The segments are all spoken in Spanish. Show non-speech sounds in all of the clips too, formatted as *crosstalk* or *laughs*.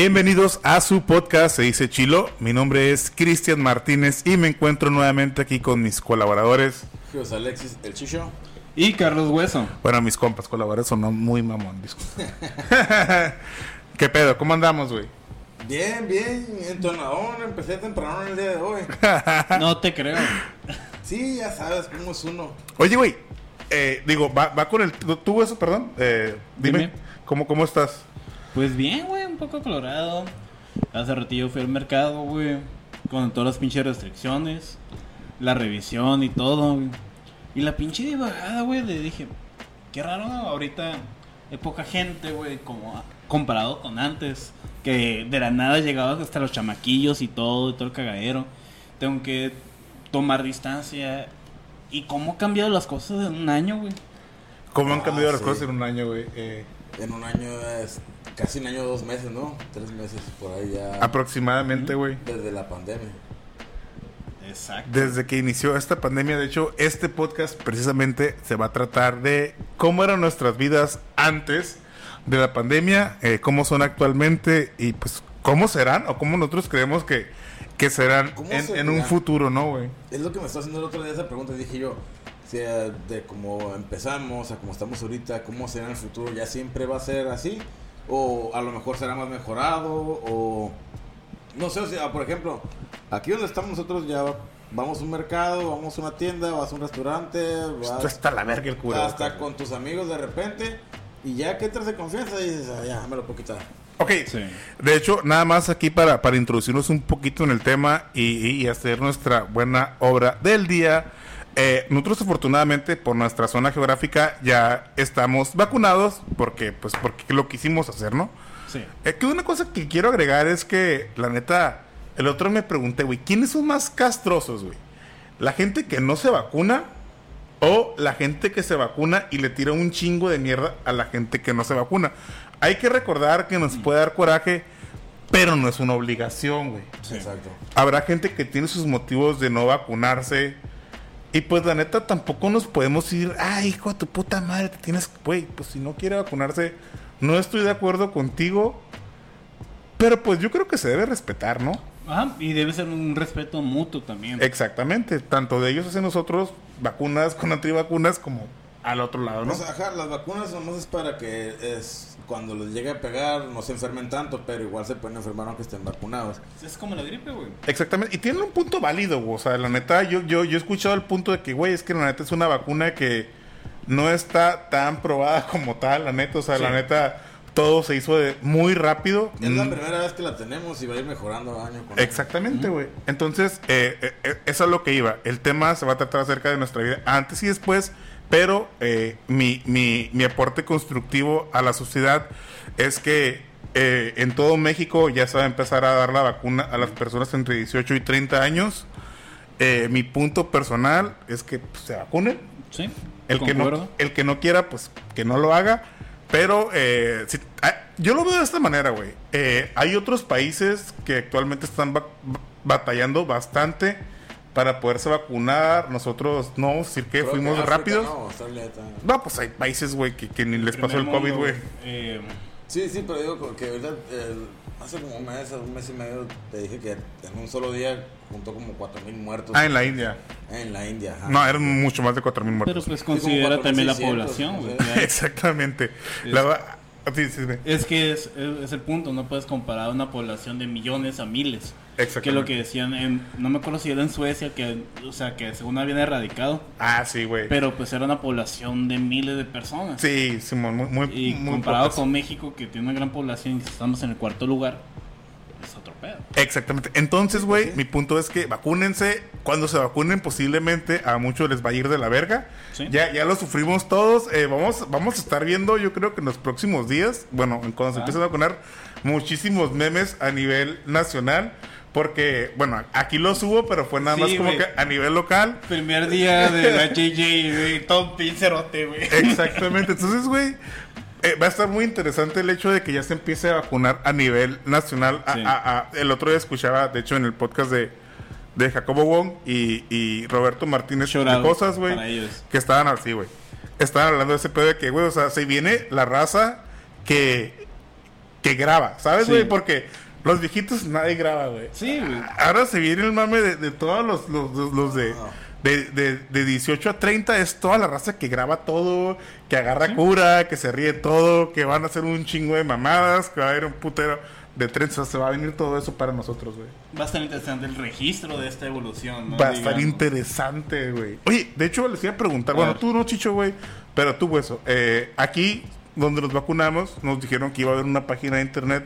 Bienvenidos a su podcast, se dice Chilo. Mi nombre es Cristian Martínez y me encuentro nuevamente aquí con mis colaboradores. José Alexis, el Chicho. Y Carlos Hueso. Bueno, mis compas, colaboradores son muy mamón. *laughs* ¿Qué pedo? ¿Cómo andamos, güey? Bien, bien, entonadón, empecé temprano el día de hoy. *laughs* No te creo. Sí, ya sabes cómo es uno. Oye, güey, eh, digo, va, va con el... ¿Tú, eso, perdón? Eh, dime, Dime. ¿cómo, ¿cómo estás? Pues bien, güey, un poco colorado. Hace ratillo fui al mercado, güey. Con todas las pinches restricciones. La revisión y todo, güey. Y la pinche de bajada, güey, le dije, qué raro, ¿no? Ahorita hay poca gente, güey, como comparado con antes. Que de la nada llegaba hasta los chamaquillos y todo, y todo el cagadero. Tengo que tomar distancia. ¿Y cómo han cambiado las cosas en un año, güey? ¿Cómo han Ah, cambiado las sí. cosas en un año, güey? Eh, En un año es casi un año, dos meses, ¿no? Tres meses por ahí ya. aproximadamente, güey. Desde la pandemia. Exacto. Desde que inició esta pandemia, de hecho, este podcast precisamente se va a tratar de cómo eran nuestras vidas antes de la pandemia, eh, cómo son actualmente y pues cómo serán o cómo nosotros creemos que, que serán ¿Cómo en, un futuro, ¿no, güey? Es lo que me está haciendo el otro día esa pregunta. Dije yo, o sea, de cómo empezamos a cómo estamos ahorita, cómo será en el futuro, ¿ya siempre va a ser así? ¿O a lo mejor será más mejorado? ¿O no sé, o sea, por ejemplo, aquí donde estamos nosotros ya vamos a un mercado, vamos a una tienda, vas a un restaurante, vas Esto está la verga el cura. hasta con tus amigos de repente y ya que entras de confianza y dices, ah, ya, me lo puedo quitar. Ok, Sí. de hecho, nada más aquí para, para introducirnos un poquito en el tema y, y hacer nuestra buena obra del día. Eh, nosotros afortunadamente por nuestra zona geográfica ya estamos vacunados porque pues porque lo quisimos hacer, ¿no? Sí. Eh, que una cosa que quiero agregar es que la neta el otro me pregunté, güey, ¿quiénes son más castrosos, güey? ¿La gente que no se vacuna o la gente que se vacuna y le tira un chingo de mierda a la gente que no se vacuna? Hay que recordar que nos puede dar coraje, pero no es una obligación, güey. Exacto. Habrá gente que tiene sus motivos de no vacunarse. Y pues la neta tampoco nos podemos ir, ay, hijo de tu puta madre, te tienes, güey, pues si no quiere vacunarse, no estoy de acuerdo contigo. Pero pues yo creo que se debe respetar, ¿no? Ajá, y debe ser un respeto mutuo también. Exactamente, tanto de ellos hacia nosotros, vacunas con antivacunas, como al otro lado, ¿no? O sea, ajá, las vacunas nomás es para que es cuando les llegue a pegar no se enfermen tanto, pero igual se pueden enfermar aunque estén vacunados. Es como la gripe, güey. Exactamente, y tienen un punto válido, güey. o sea, la neta, yo, yo, yo he escuchado el punto de que, güey, es que la neta es una vacuna que no está tan probada *laughs* como tal, la neta, o sea, Sí. la neta, todo se hizo de muy rápido. Es la Mm, primera vez que la tenemos y va a ir mejorando año con año. Exactamente, güey. Entonces, eh, eh, eh, eso es lo que iba. El tema se va a tratar acerca de nuestra vida antes y después, pero eh, mi, mi, mi aporte constructivo a la sociedad es que eh, en todo México ya se va a empezar a dar la vacuna a las personas entre 18 y 30 años. Eh, mi punto personal es que pues, se vacunen. Sí. El que, no, el que no quiera, pues que no lo haga. Pero eh, si- ah, yo lo veo de esta manera, güey. Eh, hay otros países que actualmente están ba- ba- batallando bastante para poderse vacunar. Nosotros no, decir que Creo fuimos África, rápidos. No, No, pues hay países, güey, que, que ni les pasó el COVID, güey. eh, Sí, sí, pero digo que ahorita, el- hace como un mes, un mes y medio, te dije que en un solo día juntó como 4.000 muertos Ah, en la India. en la India. ajá. No, eran mucho más de 4.000 pero muertos. pues como considera también la 4.600, población, güey. *laughs* Exactamente. La sí, sí, sí. Es que es, es- es el punto, no puedes comparar una población de millones a miles. Que es lo que decían en, no me acuerdo si era en Suecia, que, o sea, que según habían erradicado, Ah, sí, güey. pero pues era una población de miles de personas. Sí, Simón, muy, muy, Y muy comparado pocas. con México, que tiene una gran población y estamos en el cuarto lugar, es otro pedo. Exactamente. Entonces, güey, mi punto es que vacúnense. Cuando se vacunen, posiblemente a muchos les va a ir de la verga. Sí. Ya, ya lo sufrimos todos. Eh, vamos, vamos a estar viendo, yo creo que en los próximos días, bueno, cuando se Ah. empiecen a vacunar, muchísimos memes a nivel nacional. Porque, bueno, aquí lo subo, pero fue nada Sí, más como que a nivel local. Primer día de la JJ, güey, todo pincerote, güey. Exactamente. Entonces, güey, eh, va a estar muy interesante el hecho de que ya se empiece a vacunar a nivel nacional. A- Sí. a- a- el otro día escuchaba, de hecho, en el podcast de, de Jacobo Wong y, y Roberto Martínez Shout de cosas, güey, que estaban así, güey. Estaban hablando de ese pedo de que, güey, o sea, se viene la raza que que graba, ¿sabes, Sí. güey? Porque los viejitos nadie graba, güey. Sí, güey. Ahora se viene el mame de, de todos los, los, los- los de, de, de, de 18 a 30. Es toda la raza que graba todo, que agarra cura, que se ríe todo, que van a hacer un chingo de mamadas, que va a haber un putero de trenzas. Se va a venir todo eso para nosotros, güey. Va a estar interesante el registro de esta evolución, ¿no? Va a estar interesante, güey. Oye, de hecho, les iba a preguntar. A bueno, tú no, Chicho, güey. Pero tú, hueso. Eh, aquí, donde nos vacunamos, nos dijeron que iba a haber una página de internet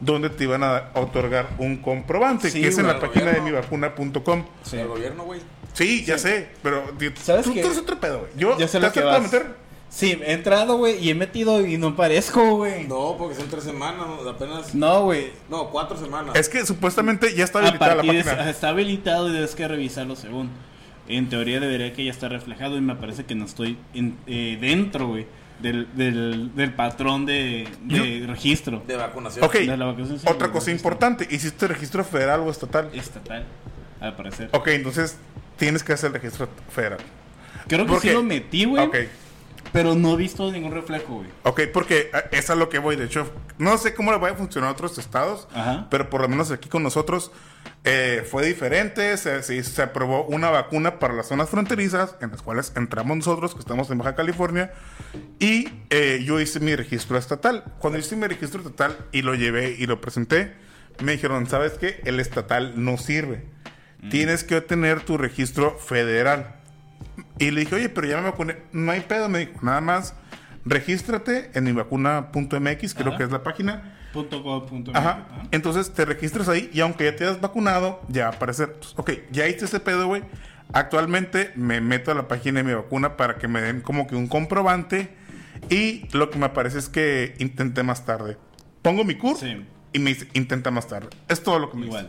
donde te iban a otorgar un comprobante, Sí, que es en la página de gobierno. mivacuna.com. Sí. El gobierno, güey. Sí, ya sé, pero di- ¿Sabes tú, eres otro pedo, güey. Yo, Ya sé ¿te lo has que tratado de vas. meter? Sí, he entrado, güey, y he metido y no parezco, güey. No, porque son tres semanas, apenas. No, güey. No, cuatro semanas. Es que supuestamente ya está habilitada la partir de- página. está habilitado y debes que revisarlo según. En teoría debería que ya está reflejado y me parece que no estoy en- eh, dentro, güey, del, del, del patrón de, de registro. De vacunación. Ok, De la vacunación, sí, otra cosa registro. importante. ¿Hiciste registro federal o estatal? Estatal, al parecer. Ok, entonces tienes que hacer el registro federal. Creo que ¿Por sí qué? lo metí, güey, Ok. pero no he visto ningún reflejo, güey. Ok, porque eh, es a lo que voy. De hecho, no sé cómo le va a funcionar a otros estados, Ajá. pero por lo menos aquí con nosotros eh, fue diferente. Se, se, se aprobó una vacuna para las zonas fronterizas, en las cuales entramos nosotros, que estamos en Baja California, y eh, yo hice mi registro estatal. Cuando hice mi registro estatal y lo llevé y lo presenté, me dijeron, ¿sabes qué? El estatal no sirve. Tienes que tener tu registro federal. Y le dije, oye, pero ya me vacuné. No hay pedo, me dijo. Nada más, regístrate en mivacuna.mx, creo que es la página. Ajá. MX, ajá. Entonces te registras ahí y aunque ya te hayas vacunado, ya va a aparecer. Ok, ya hice ese pedo, güey. Actualmente me meto a la página de mi vacuna para que me den como que un comprobante. Y lo que me aparece es que intenté más tarde. Pongo mi curso Sí. y me dice intenta más tarde. Es todo lo que me dice.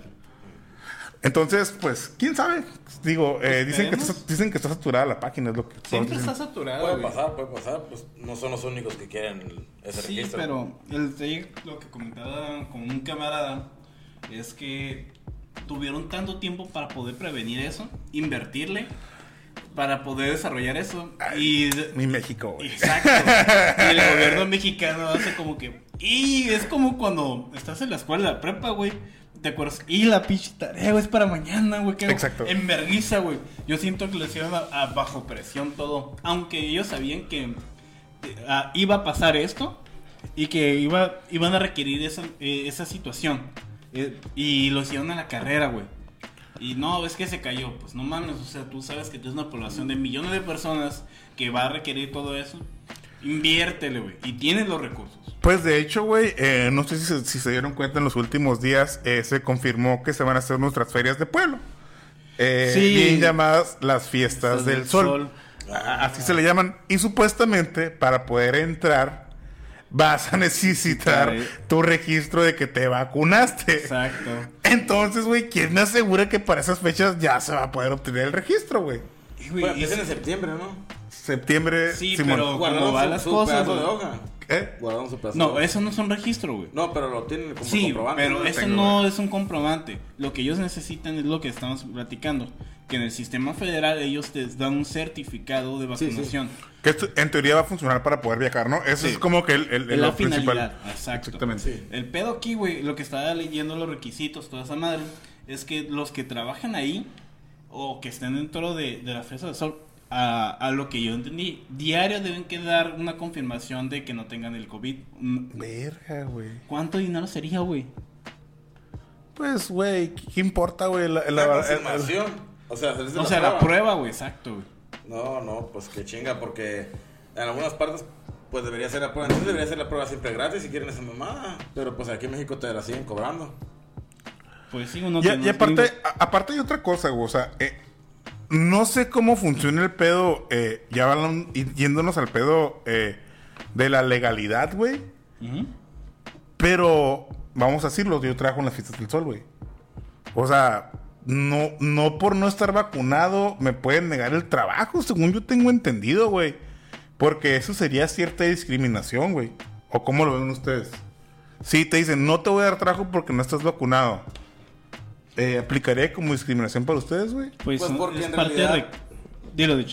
Entonces, pues, quién sabe. Digo, eh, dicen, que está, dicen que está saturada la página, es lo que Siempre dicen. está saturado, Puede güey. pasar, puede pasar. Pues no son los únicos que quieren ese Sí, registro. pero el lo que comentaba con un camarada es que tuvieron tanto tiempo para poder prevenir eso, invertirle, para poder desarrollar eso. Y, Mi México, güey. exacto. *laughs* Y el gobierno mexicano hace como que. Y es como cuando estás en la escuela, la prepa, güey. ¿Te acuerdas? Y la pinche tarea, güey, es para mañana, güey. que Exacto. En vergüenza, güey. Yo siento que lo hicieron a, a bajo presión todo. Aunque ellos sabían que eh, iba a pasar esto y que iba, iban a requerir esa, eh, esa situación. Eh, y lo hicieron a la carrera, güey. Y no, es que se cayó. Pues no mames, o sea, tú sabes que tienes una población de millones de personas que va a requerir todo eso. Inviértele, güey. Y tienes los recursos. Pues de hecho, güey, eh, no sé si se, si se dieron cuenta en los últimos días, eh, se confirmó que se van a hacer nuestras ferias de pueblo. Eh, Sí. Bien llamadas las fiestas del, del sol. Así se le llaman. Y supuestamente, para poder entrar, vas a necesitar Sí. tu registro de que te vacunaste. Exacto. Entonces, güey, ¿quién me asegura que para esas fechas ya se va a poder obtener el registro, güey? Y, güey, Bueno, sí- en septiembre, ¿no? Septiembre, Sí, Simón. pero- Guardaron ¿Cómo van su, las su cosas, pedazo de hoja. ¿Eh? Guardaron su pedazo de No, eso no son registros, güey. No, pero lo tienen como Sí, comprobante. pero ¿no? eso tengo, no güey. es un comprobante. Lo que ellos necesitan es lo que estamos platicando. Que en el sistema federal ellos te dan un certificado de Sí, sí. vacunación. Que esto en teoría va a funcionar para poder viajar, ¿no? Eso Sí. es como que el, el, el- Es la lo principal. finalidad. Exacto. Exactamente. Sí. El pedo aquí, güey, lo que estaba leyendo los requisitos, toda esa madre, es que los que trabajan ahí o que estén dentro de, de la fiesta del sol, a, a lo que yo entendí, diario deben que dar una confirmación de que no tengan el COVID. Mm, Verga, güey. ¿Cuánto dinero sería, güey? Pues, güey, ¿qué importa, güey? La, La la- confirmación. O sea, hacerse O sea, la prueba, güey, exacto, güey. No, no, pues que chinga, porque en algunas partes, pues debería ser la prueba. Entonces debería ser la prueba siempre gratis si quieren esa mamada. Pero pues aquí en México te la siguen cobrando. Pues sí, uno Y, y aparte, a- aparte hay otra cosa, güey. O sea, eh, no sé cómo funciona el pedo, eh, ya van yéndonos al pedo eh, de la legalidad, güey. Pero, vamos a decirlo, yo trabajo en las fiestas del sol, güey. O sea, no, no por no estar vacunado me pueden negar el trabajo, según yo tengo entendido, güey. Porque eso sería cierta discriminación, güey. ¿O cómo lo ven ustedes? Si te dicen, no te voy a dar trabajo porque no estás vacunado. Eh, ¿Aplicaría como discriminación para ustedes, güey? Pues, Pues, porque es en parte realidad- de... Dilo, de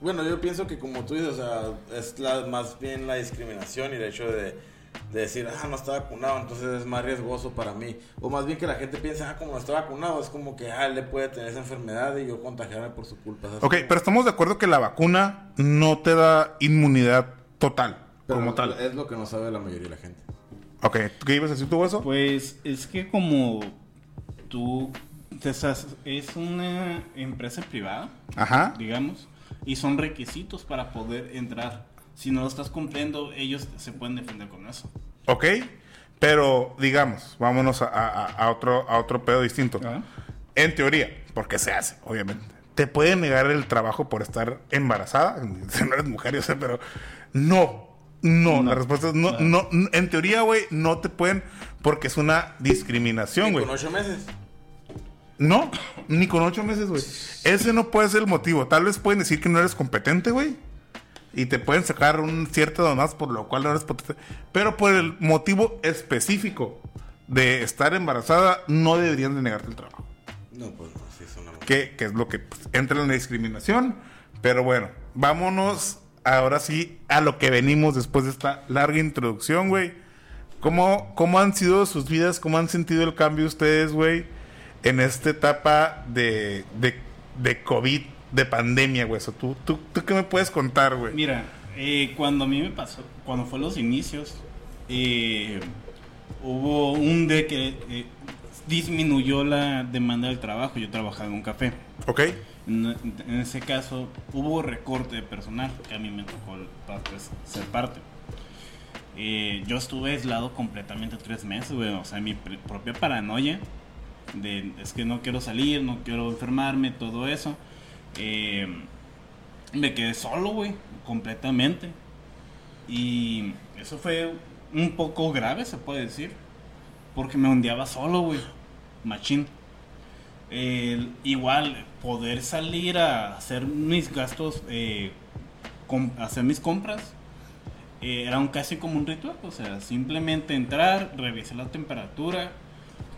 Bueno, yo pienso que como tú dices, o sea, es la, más bien la discriminación y el hecho de de decir, ah, no está vacunado, entonces es más riesgoso para mí. O más bien que la gente piensa, ah, como no está vacunado, es como que, ah, le puede tener esa enfermedad y yo contagiarme por su culpa. ¿sabes? Ok, pero estamos de acuerdo que la vacuna no te da inmunidad total, Pero como tal. Es lo que no sabe la mayoría de la gente. Ok, ¿tú qué ibas a decir tú eso? Pues es que como tú te estás- es una empresa privada, Ajá. digamos, y son requisitos para poder entrar. Si no lo estás cumpliendo, ellos se pueden defender con eso. Ok, pero digamos, vámonos a, a- a otro, a otro pedo distinto. Ajá. En teoría, porque se hace, obviamente. Te pueden negar el trabajo por estar embarazada. *laughs* Si no eres mujer, yo sé, pero no. No, No. la respuesta es no, no. n- En teoría, güey, no te pueden porque es una discriminación, güey. con ocho meses. No, ni con ocho meses, güey. Ese no puede ser el motivo. Tal vez pueden decir que no eres competente, güey. Y te pueden sacar un cierto donás por lo cual no eres potente. Pero por el motivo específico de estar embarazada, no deberían de negarte el trabajo. No, pues no, sí, es una Que, que es lo que pues, entra en la discriminación. Pero bueno, vámonos ahora sí a lo que venimos después de esta larga introducción, güey. ¿Cómo, ¿Cómo han sido sus vidas? ¿Cómo han sentido el cambio ustedes, güey? En esta etapa de, de, de COVID, de pandemia, güey. ¿tú, tú, ¿Tú qué me puedes contar, güey? Mira, eh, cuando a mí me pasó, cuando fue los inicios, eh, hubo un de que eh, disminuyó la demanda del trabajo. Yo trabajaba en un café. ¿Ok? En, en ese caso hubo recorte de personal, que a mí me tocó pues, ser parte. Eh, yo estuve aislado completamente tres meses, güey. O sea, mi pr- propia paranoia de es que no quiero salir, no quiero enfermarme, todo eso. Eh, me quedé solo, güey, completamente. Y eso fue un poco grave, se puede decir. Porque me ondeaba solo, güey. Machín. Igual, poder salir a hacer mis gastos, eh, hacer mis compras, eh, era un casi como un ritual. O sea, simplemente entrar, revisar la temperatura,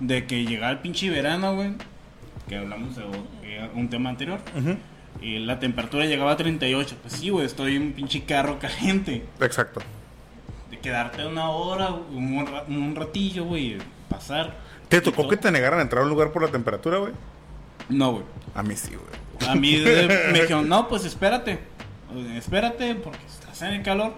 de que llegaba el pinche verano, güey, que hablamos de o- eh, un tema anterior. Y la temperatura llegaba a 38. Pues sí, güey, estoy en un pinche carro *laughs* caliente. Exacto. De quedarte una hora, un, ra- un ratillo, güey, pasar. ¿Te tocó todo. que te negaran a entrar a un lugar por la temperatura, güey? No, güey. A mí sí, güey. A mí de- me *laughs* dijeron, no, pues espérate. Espérate porque estás en el calor.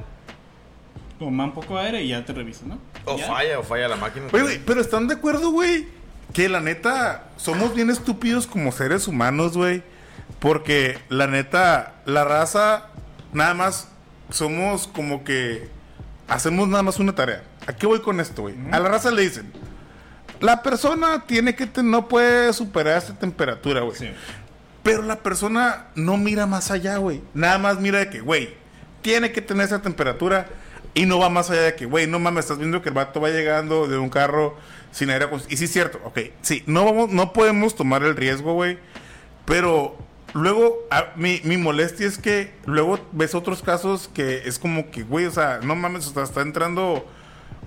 Toma un poco de aire y ya te reviso, ¿no? O Ya. falla, o falla la máquina. Güey, pero ¿están de acuerdo, güey? Que la neta, somos bien estúpidos como seres humanos, güey. Porque la neta, la raza, nada más, somos como que hacemos nada más una tarea. ¿A qué voy con esto, güey? A la raza le dicen, la persona tiene que, te- no puede superar esta temperatura, güey. Sí. Pero la persona no mira más allá, güey. Nada más mira de que, güey, tiene que tener esa temperatura y no va más allá de que, güey, no mames, estás viendo que el vato va llegando de un carro sin aire. Y sí es cierto, ok, sí, no, vamos, no podemos tomar el riesgo, güey. Pero luego, a- mi, mi molestia es que luego ves otros casos que es como que, güey, o sea, no mames, o sea, está entrando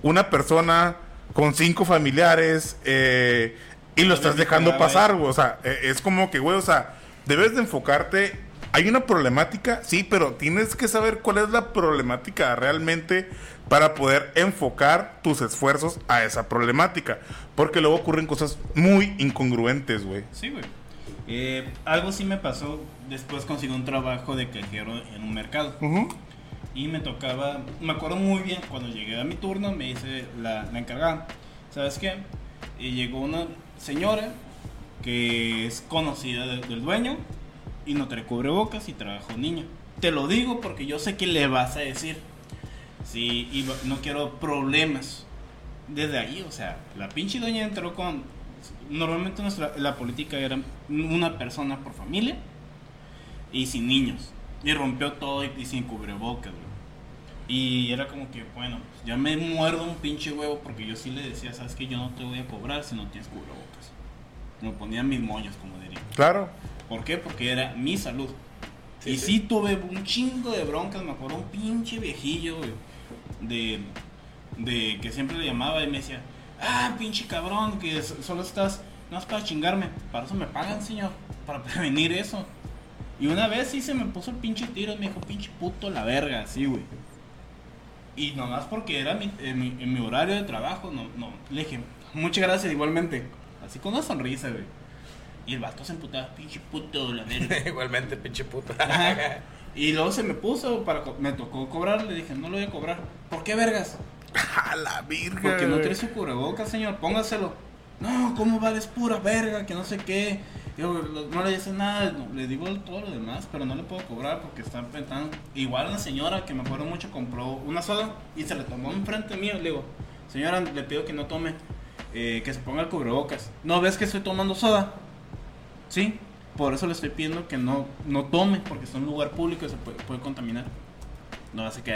una persona con cinco familiares eh, y lo estás dejando pasar, güey. O sea, eh, es como que, güey, o sea, debes de enfocarte. Hay una problemática, sí, pero tienes que saber cuál es la problemática realmente para poder enfocar tus esfuerzos a esa problemática. Porque luego ocurren cosas muy incongruentes, güey. Sí, güey. Eh, algo sí me pasó. Después conseguí un trabajo de cajero en un mercado. Y me tocaba, me acuerdo muy bien, cuando llegué a mi turno me dice la, la encargada, ¿sabes qué? Y llegó una señora que es conocida de- del dueño y no trae cubrebocas y trabaja un niño. Te lo digo porque yo sé que le vas a decir. Sí, y no- quiero problemas. Desde ahí, o sea, la pinche doña entró con... Normalmente nuestra, la política era una persona por familia y sin niños. Y rompió todo y, y sin cubrebocas, güey. Y era como que, bueno, pues ya me muerdo un pinche huevo porque yo sí le decía, sabes que yo no te voy a cobrar si no tienes cubrebocas. Me ponía mis moños, como diría. Claro. ¿Por qué? Porque era mi salud. Sí, y sí. sí. tuve un chingo de broncas, me acuerdo un pinche viejillo, güey, de, de que siempre le llamaba y me decía, ah, pinche cabrón, que solo estás, no es para chingarme, para eso me pagan, señor, para *laughs* prevenir eso. Y una vez sí se me puso el pinche tiro y me dijo, pinche puto la verga, así, güey. Y nomás porque era mi, en, mi, en mi horario de trabajo, no, no. Le dije, muchas gracias igualmente. Así con una sonrisa, güey. Y el vato se emputaba, pinche puto, la verga. *laughs* Igualmente, pinche. Ajá. Y luego se me puso, para me tocó cobrar, le dije, no lo voy a cobrar. ¿Por qué vergas? *laughs* A la virga. Porque no trae su cubrebocas, señor, póngaselo. No, ¿cómo vales pura verga? Que no sé qué. Yo no le dice nada, no, le digo todo lo demás, pero no le puedo cobrar porque están pensando. Igual una señora que me acuerdo mucho compró una soda y se la tomó enfrente mío. Le digo, señora, le pido que no tome, eh, que se ponga el cubrebocas. ¿No ves que estoy tomando soda? Sí, por eso le estoy pidiendo que no, no tome, porque en un lugar público y se puede, puede contaminar. No hace que.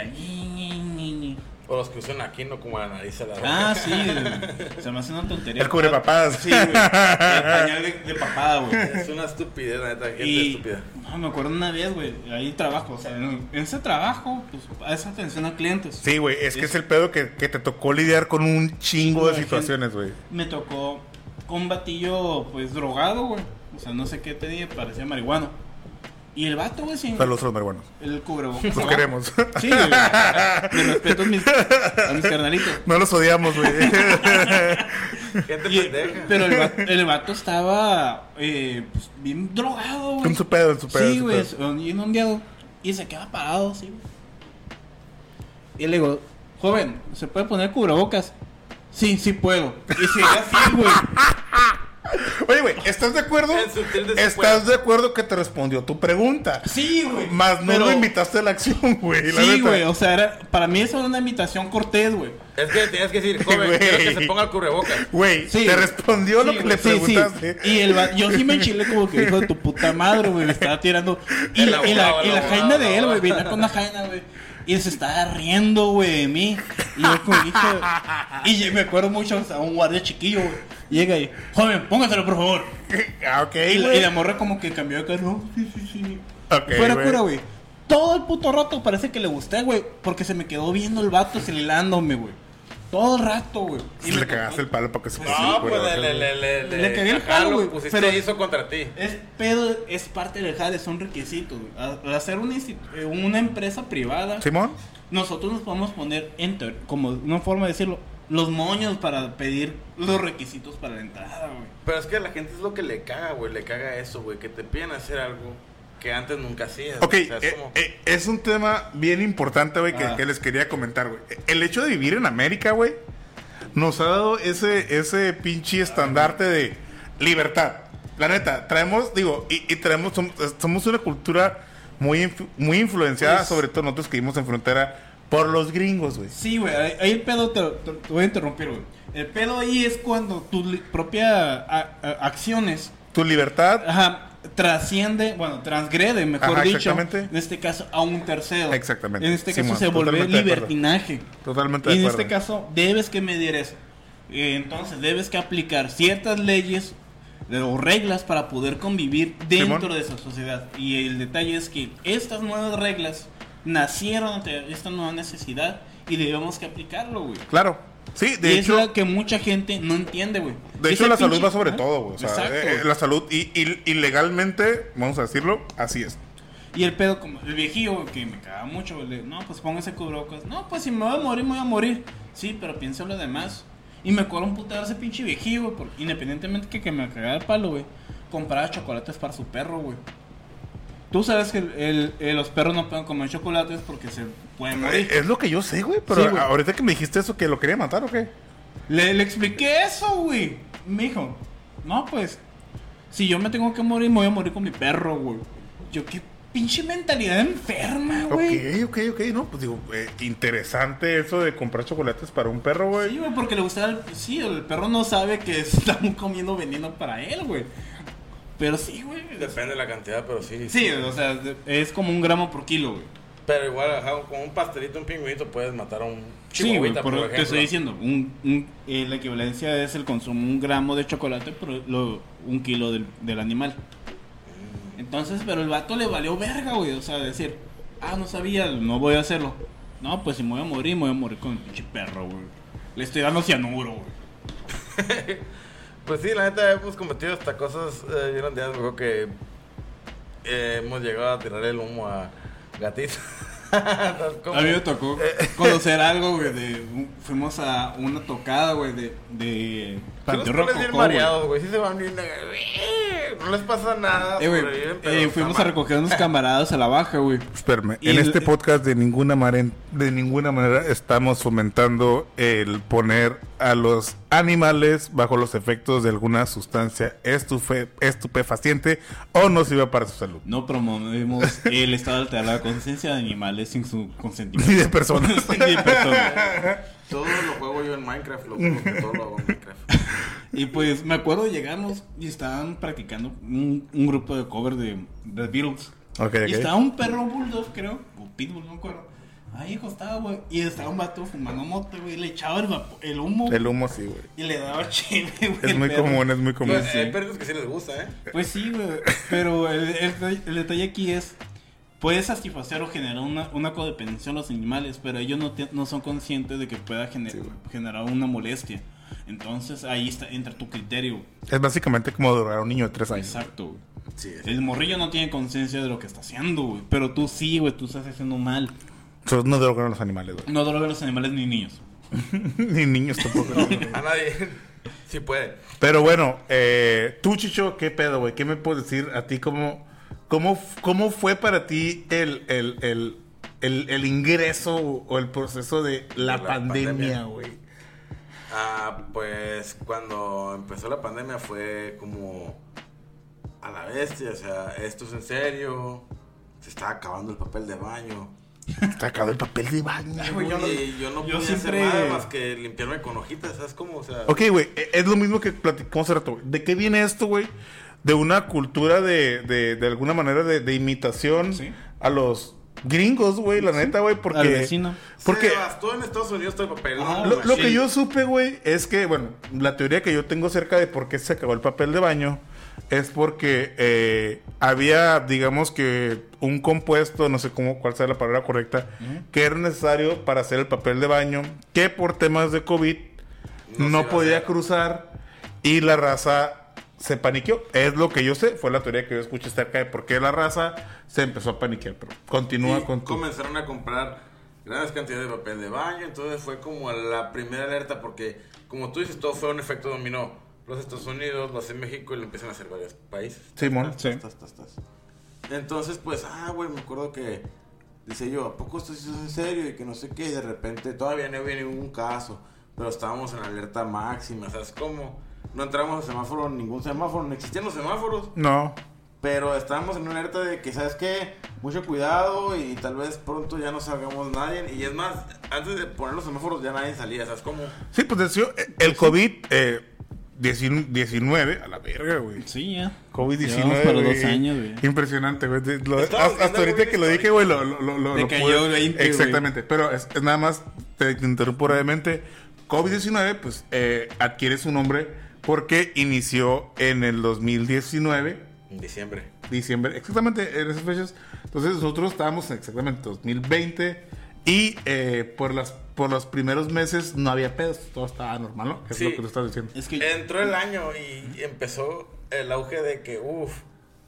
O los que usan aquí, no como la nariz a la Ah, sí, *laughs* se me hace una tontería. El cubrepapás. Sí, güey. El pañal de, de papada, güey. Es una estupidez, la neta, gente Y estúpida. no, me acuerdo una vez, güey, ahí trabajo, o sea, en, en ese trabajo, pues, es atención a clientes. Sí, güey, es que es el pedo que, que te tocó lidiar con un chingo de de situaciones, güey. Me tocó con un batillo, pues, drogado, güey. O sea, no sé qué tenía, parecía marihuano. Y el vato, güey, sin Saludos a los marihuanos. el cubrebocas. Los queremos. Sí, güey. Me respeto a mis, a mis carnalitos. No los odiamos, güey. Gente Y- pendeja. pero el vato, el vato estaba eh, pues, bien drogado, güey. Con su pedo, en su pedo. Sí, güey, pedo. bien ondeado. Y se queda parado, así, güey. Y le digo, joven, ¿se puede poner cubrebocas? Sí, sí puedo. Y sigue así, güey. Oye, güey, ¿estás de acuerdo? ¿Estás de acuerdo que te respondió tu pregunta? Sí, güey. Más no Pero- lo invitaste a la acción, güey. la Sí, güey, o sea, era, para mí eso era una invitación cortés, güey. Es que tienes que decir, joven, *laughs* quiero que se ponga el cubrebocas. Güey, Sí. te respondió lo que güey, le sí, sí. preguntaste. Y el va- yo sí me enchilé como que hijo de tu puta madre, güey. Me estaba tirando. Y, El la, y la, y la jaina de él, güey. Venía con una jaina, güey. Y se estaba riendo, güey, de mí. Y yo como dije. Y yo me acuerdo mucho, sea, un guardia chiquillo, güey. Llega y, joven, póngaselo, por favor. *laughs* Ah, ok, Y, la- güey. y la morra como que cambió de carro. Sí, sí, sí. Ok, Fuera güey. cura, güey. Todo el puto rato parece que le gusté, güey. Porque se me quedó viendo el vato celilándome, güey. Todo el rato, güey. Y le cagaste el palo para que se pusiera No, el pues le, le, güey. le, le, Le cagué el palo, lo güey, pero- hizo contra ti. Es pedo, es parte del jale, son requisitos. güey. Al hacer una, institu- eh, una empresa privada, ¿Simón? nosotros nos podemos poner, enter, como una forma de decirlo, los moños para pedir los requisitos para la entrada, güey. Pero es que a la gente es lo que le caga, güey. Le caga eso, güey. Que te piden hacer algo que antes nunca hacías. Ok, güey. O sea, es eh, como- eh, es un tema bien importante, güey, que, Ah. que les quería comentar, güey. El hecho de vivir en América, güey, nos ha dado ese, ese pinche estandarte de libertad. La neta, traemos, digo, y, y traemos, som- somos una cultura muy, muy influenciada, Pues- sobre todo nosotros que vivimos en frontera, por los gringos, güey. Sí, güey, ahí el pedo te, te- te voy a interrumpir, güey. El pedo ahí es cuando tus propias acciones Tu libertad, Ajá, trasciende, bueno, transgrede, mejor Ajá, dicho, en este caso a un tercero. Exactamente. En este Simón, caso se vuelve libertinaje. totalmente Y en este caso debes que medir eso. Eh, Entonces debes que aplicar ciertas leyes o reglas para poder convivir dentro Simón. de esa sociedad. Y el detalle es que estas nuevas reglas nacieron ante esta nueva necesidad y debemos que aplicarlo, güey. Claro. Sí, de y hecho, es lo que mucha gente no entiende, güey. de hecho la salud va sobre todo, güey. O sea, Exacto, eh, güey. la salud y, y, y legalmente, vamos a decirlo, así es. Y el pedo, como el viejillo, que me caga mucho, güey, no, pues póngase cubrebocas. No, pues si me voy a morir, me voy a morir. Sí, pero piensa lo demás. Y me acuerdo un putero ese pinche viejillo, güey, porque independientemente que, que me cagara el palo, güey, compraba chocolates para su perro, güey. Tú sabes que el- el- el- los perros no pueden comer chocolates porque se pueden morir. Es lo que yo sé, güey, pero Sí, güey. ahorita que me dijiste eso, que lo quería matar o qué? Le, le expliqué eso, güey. Me dijo, no, pues, si yo me tengo que morir, me voy a morir con mi perro, güey. Yo, qué pinche mentalidad enferma, güey. Ok, ok, ok, no, pues digo, eh, interesante eso de comprar chocolates para un perro, güey. Sí, güey, porque le gustaba el... Sí, el perro no sabe que *laughs* estamos comiendo veneno para él, güey. Pero sí, güey. Depende de la cantidad, pero sí. Sí, o sea, es como un gramo por kilo, güey. Pero igual, ajá, con un pastelito, un pingüinito, puedes matar a un Sí, güey, por por lo que te ejemplo. estoy diciendo. Un, un- eh, la equivalencia es el consumo un gramo de chocolate por lo- un kilo del, del animal. Entonces, pero el vato le valió verga, güey. O sea, decir, ah, no sabía, no voy a hacerlo. No, pues si me voy a morir, me voy a morir con el pinche perro, güey. Le estoy dando cianuro, güey. *laughs* Pues sí, la neta hemos cometido hasta cosas eh, bien ondeadas, mejor que eh, hemos llegado a tirar el humo a gatitos. *laughs* A mí me tocó conocer *laughs* algo, güey, de... Fuimos a una tocada, güey, de... Panteón Rococó, güey. mareados, güey. Sí se van bien. No les pasa nada. Eh, güey, eh, fuimos a recoger unos camaradas a la baja, güey. Espérame, Y en el- este podcast de ninguna, mare- de ninguna manera estamos fomentando el poner a los animales bajo los efectos de alguna sustancia estufe- estupefaciente o nociva para su salud. No promovemos *laughs* el estado alterado de la conciencia de animales sin su consentimiento. Ni de personas. *laughs* Ni de personas. *laughs* Todo lo juego yo en Minecraft, lo juro que todo lo hago en Minecraft. *laughs* Y pues me acuerdo, llegamos y estaban practicando un, un grupo de cover de The Beatles. Ok, Y estaba un perro bulldog, creo, o pitbull, no me acuerdo. Ahí acostado, güey. Y estaba un vato fumando moto, güey. Le echaba el, vapo- el humo El humo sí, güey. y le daba chile, güey. Es muy perro. común, es muy común. Pues, Hay perros que sí les gusta, ¿eh? Pues sí, güey. Pero el, el- el detalle aquí es. Puedes satisfacer o generar una, una codependencia en los animales, pero ellos no, te- no son conscientes de que pueda gener- Sí, generar una molestia. Entonces ahí está, entra tu criterio. Es básicamente como drogar a un niño de tres años. Exacto, güey. Sí, El morrillo no tiene conciencia de lo que está haciendo, güey. Pero tú sí, güey, tú estás haciendo mal. Nosotros no drogan a los animales, güey. No droga a los animales ni niños. *laughs* Ni niños tampoco. *laughs* A nadie. Sí puede. Pero bueno, eh, tú, Chicho, ¿qué pedo, güey? ¿Qué me puedes decir a ti? ¿Cómo, cómo, cómo fue para ti el, el, el, el, el ingreso o el proceso de la, la pandemia, güey? Ah, pues cuando empezó la pandemia fue como a la bestia, o sea, esto es en serio, se está acabando el papel de baño. *laughs* Está acabado el papel de baño, güey. yo no- y yo no yo podía siempre- hacer nada más que limpiarme con hojitas, ¿sabes cómo? O sea, Ok, güey, e- es lo mismo que platicamos hace rato, güey. ¿De qué viene esto, güey? De una cultura de, de, de alguna manera de, de imitación Sí. a los gringos, güey, la neta, güey, porque... Al vecino. Porque se gastó en Estados Unidos todo el papel. Lo, lo que yo supe, güey, es que, bueno, la teoría que yo tengo acerca de por qué se acabó el papel de baño es porque eh, había, digamos que, un compuesto, no sé cómo, cuál sea la palabra correcta, que era necesario para hacer el papel de baño, que por temas de COVID No podía cruzar y la raza se paniqueó. Es lo que yo sé, fue la teoría que yo escuché acerca de por qué la raza se empezó a paniquear. Pero continúa Y con tu... comenzaron a comprar grandes cantidades de papel de baño, entonces fue como la primera alerta porque, como tú dices, todo fue un efecto dominó. Los Estados Unidos, lo hace México y lo empiezan a hacer varios países. Simón, sí. Entonces, pues, ah, güey, me acuerdo que dice yo, ¿a poco esto es en serio? Y que no sé qué, y de repente todavía no había ningún caso, pero estábamos en alerta máxima, ¿sabes cómo? No entramos a semáforo, ningún semáforo, no existían los semáforos. No, Pero estábamos en una alerta de que, ¿sabes qué? Mucho cuidado y tal vez pronto ya no salgamos nadie. Y es más, antes de poner los semáforos ya nadie salía, ¿sabes cómo? Sí, pues de hecho, eh, el COVID eh, 19, a la verga, güey. Sí, ya. COVID-19. Llevamos para güey. dos años, güey. Impresionante, güey. Lo- hasta, ahorita que lo dije, güey, lo, lo, lo, lo- lo cayó pude- el 20, güey. Exactamente, pero es, es nada más, te, te interrumpo brevemente. COVID-19, pues eh, adquiere su nombre porque inició en el 2019 En diciembre. diciembre, exactamente en esas fechas. Entonces nosotros estábamos en exactamente 2020 y eh, por las por los primeros meses no había pedos, todo estaba normal, ¿no? Es Sí. lo que tú estás diciendo. Es que Entró el año y empezó el auge de que, uff,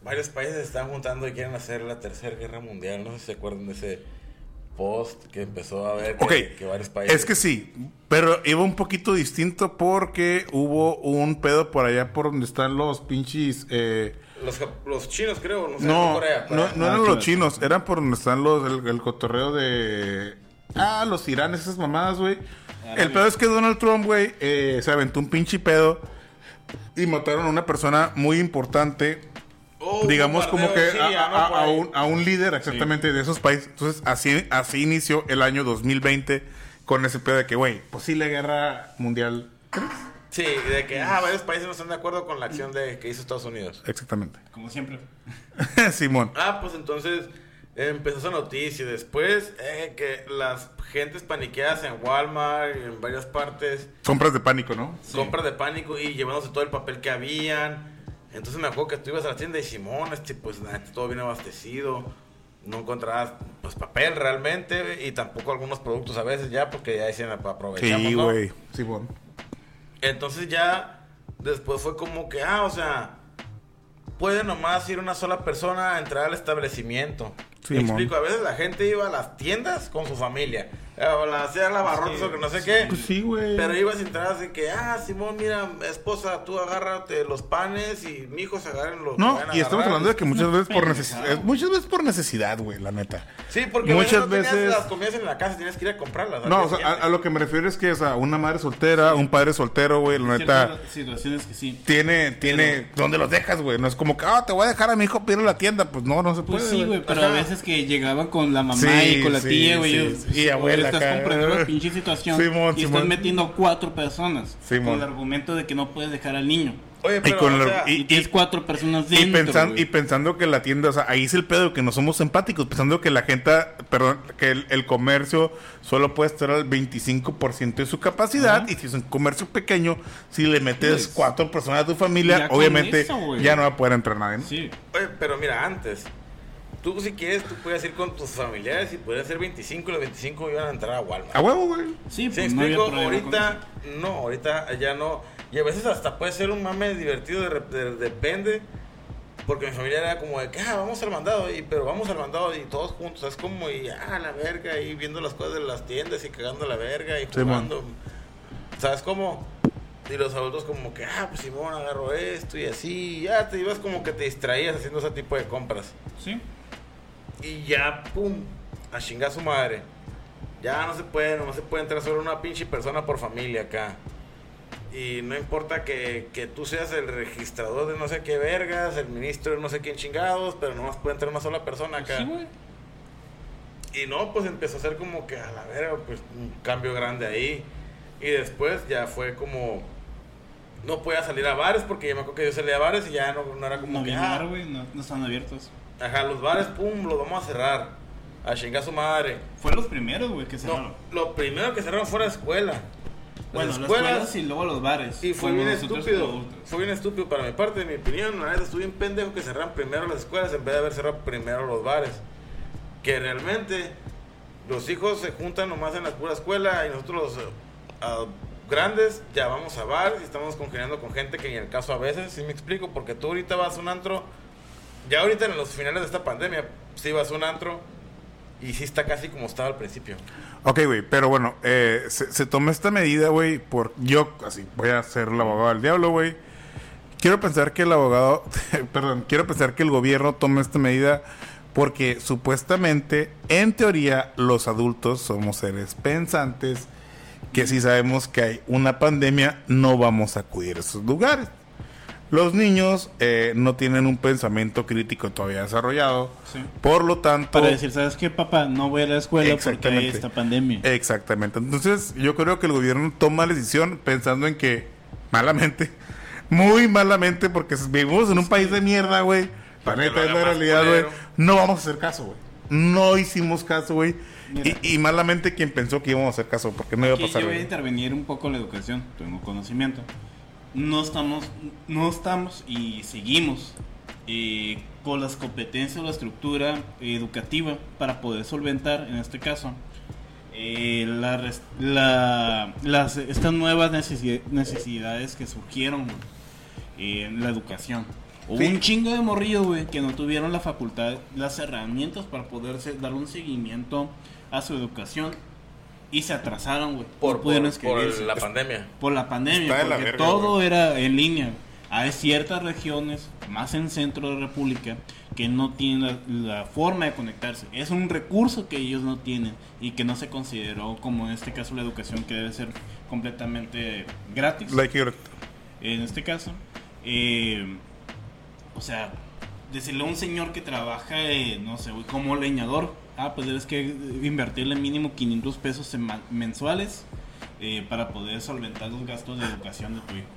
varios países se están juntando y quieren hacer la tercera guerra mundial. No sé si se acuerdan de ese post que empezó a ver que, Ok, que varios países. es que sí, pero iba un poquito distinto porque hubo un pedo por allá por donde están los pinches... eh, Los, chinos, creo, no sé, no, Corea. no, Corea. no Ah, eran claro. los chinos, eran por donde están los el, el cotorreo de ah, los iranes, esas mamadas, güey. El pedo es que Donald Trump, güey, eh, se aventó un pinche pedo y mataron a una persona muy importante, Oh, digamos como que a, un, a un líder exactamente de esos países. Entonces, así, así inició el año 2020 con ese pedo de que, güey, posible guerra mundial. Sí, de que, ah, varios países no están de acuerdo con la acción de que hizo Estados Unidos. Exactamente. como siempre. *laughs* Simón. Ah, pues entonces empezó esa noticia. Después, eh, que las gentes paniqueadas en Walmart y en varias partes, Compras de pánico, ¿no? compras de pánico y llevándose todo el papel que habían. Entonces me acuerdo que tú ibas a la tienda de Simón, este, pues todo bien abastecido. No encontrabas pues papel realmente y tampoco algunos productos a veces ya porque ya decían aprovechamos, Sí, ¿no? güey. Simón. Entonces ya después fue como que, ah, o sea, puede nomás ir una sola persona a entrar al establecimiento. Simón. explico, a veces la gente iba a las tiendas con su familia. A la- hacían la barrotes o que no sé qué. Pues sí, güey. Pero ibas a entrar así que, ah, Simón, mira, esposa, tú agárrate los panes y mi hijo se agarren los No, y estamos agarrar. hablando de que muchas veces por necesidad, muchas veces por necesidad, güey, la neta. Sí, porque muchas muchas veces no tenías veces- las comidas en la casa, tienes que ir a comprarlas. No, o sea, a, lo que me refiero es que, o sea, una madre soltera, un padre soltero, güey, la neta, situaciones que sí. tiene, tiene, ¿dónde los dejas, güey? No es como que, ah, te voy a dejar a mi hijo para ir a la tienda, pues no, no se puede. Pues sí, güey, pero Ajá. a veces que llegaban con la mamá Sí, y con la sí, tía, güey. sí, sí. Y abuela Estás acá. comprendiendo la *laughs* pinche situación. Simón, y Simón. estás metiendo cuatro personas. Simón. Con el argumento de que no puedes dejar al niño. Oye, y con o Y, tienes cuatro personas Y, dentro. pensan- güey. y pensando que la tienda, o sea, ahí es el pedo, que no somos empáticos, pensando que la gente, perdón, que el, el comercio solo puede estar al 25% de su capacidad, Ajá. y si es un comercio pequeño, si le metes Pues, cuatro personas a tu familia, ya obviamente eso, ya no va a poder entrar nadie, ¿no? Sí. Oye, pero mira, antes, tú si quieres, tú puedes ir con tus familiares y puedes ser 25 y los 25 iban a entrar a Walmart. A huevo, güey. Sí, ¿Sí pues no explico? ahorita, no, ahorita ya no. Y a veces hasta puede ser un mame divertido, de, rep- de- depende. Porque mi familia era como de que, ah, vamos al mandado, y, pero vamos al mandado y todos juntos, es como, y ah, la verga, y viendo las cosas de las tiendas y cagando la verga y Sí, jugando. ¿Sabes cómo? Y los adultos como que, ah, pues Simón, agarro esto y así, y ya te ibas como que te distraías haciendo ese tipo de compras. Sí. Y ya, pum, a chingar a su madre. Ya no se puede, no se puede entrar solo una pinche persona por familia acá. Y no importa que, que tú seas el registrador de no sé qué vergas, el ministro de no sé quién chingados, pero nomás puede entrar una sola persona acá. Sí, güey. Y no, pues empezó a ser como que a la verga, pues un cambio grande ahí. Y después ya fue como. No podía salir a bares porque ya me acuerdo que yo salía a bares y ya no, no era como No que. había ah, bar, güey. No, no están abiertos. Ajá, los bares, pum, los vamos a cerrar. A chingar a su madre. Fue los primeros, güey, que cerraron. No, lo primero que cerraron fue la escuela. bueno, las las escuelas. escuelas y luego los bares. Y fue bien estúpido. Fue bien estúpido para mi parte, en mi opinión. La neta, estuve bien pendejo que cerraran primero las escuelas en vez de haber cerrado primero los bares. Que realmente los hijos se juntan nomás en la pura escuela y nosotros los ah, grandes ya vamos a bares y estamos congeniando con gente que en el caso a veces, si me explico, porque tú ahorita vas a un antro, ya ahorita en los finales de esta pandemia, si vas a un antro y sí está casi como estaba al principio. Ok, güey, pero bueno, eh, se, se toma esta medida, güey, por yo, así, voy a ser el abogado del diablo, güey. Quiero pensar que el abogado, *laughs* perdón, quiero pensar que el gobierno toma esta medida porque supuestamente, en teoría, los adultos somos seres pensantes que si sabemos que hay una pandemia, no vamos a acudir a esos lugares. Los niños eh, no tienen un pensamiento crítico todavía desarrollado, Sí. por lo tanto... Para decir, ¿sabes qué, papá? No voy a la escuela porque hay esta pandemia. Exactamente. Entonces, yo creo que el gobierno toma la decisión pensando en que, malamente, *laughs* muy malamente, porque vivimos en un país de mierda, güey. La Para que neta lo es la realidad, güey. No vamos a hacer caso, güey. No hicimos caso, güey. Y, y malamente quien pensó que íbamos a hacer caso, porque no iba a pasar, yo voy a intervenir un poco la educación, tengo conocimiento. No estamos, no estamos y seguimos eh, con las competencias o la estructura educativa para poder solventar, en este caso, eh, la res- la- las, estas nuevas necesi- necesidades que surgieron en la educación. Hubo Sí. un chingo de morrillos, güey, que no tuvieron la facultad, las herramientas para poder se- dar un seguimiento a su educación y se atrasaron, güey. Por, no pudieron por- por inscribirse. la pandemia. Por la pandemia, Está la porque verga, todo era en línea. Hay ciertas regiones, más en centro de República, que no tienen la, la forma de conectarse. Es un recurso que ellos no tienen y que no se consideró, como en este caso, la educación que debe ser completamente gratis. Like En este caso, eh, o sea, decirle a un señor que trabaja, eh, no sé, güey, como leñador, ah, pues debes que invertirle mínimo 500 pesos mensuales eh, para poder solventar los gastos de educación de tu hijo.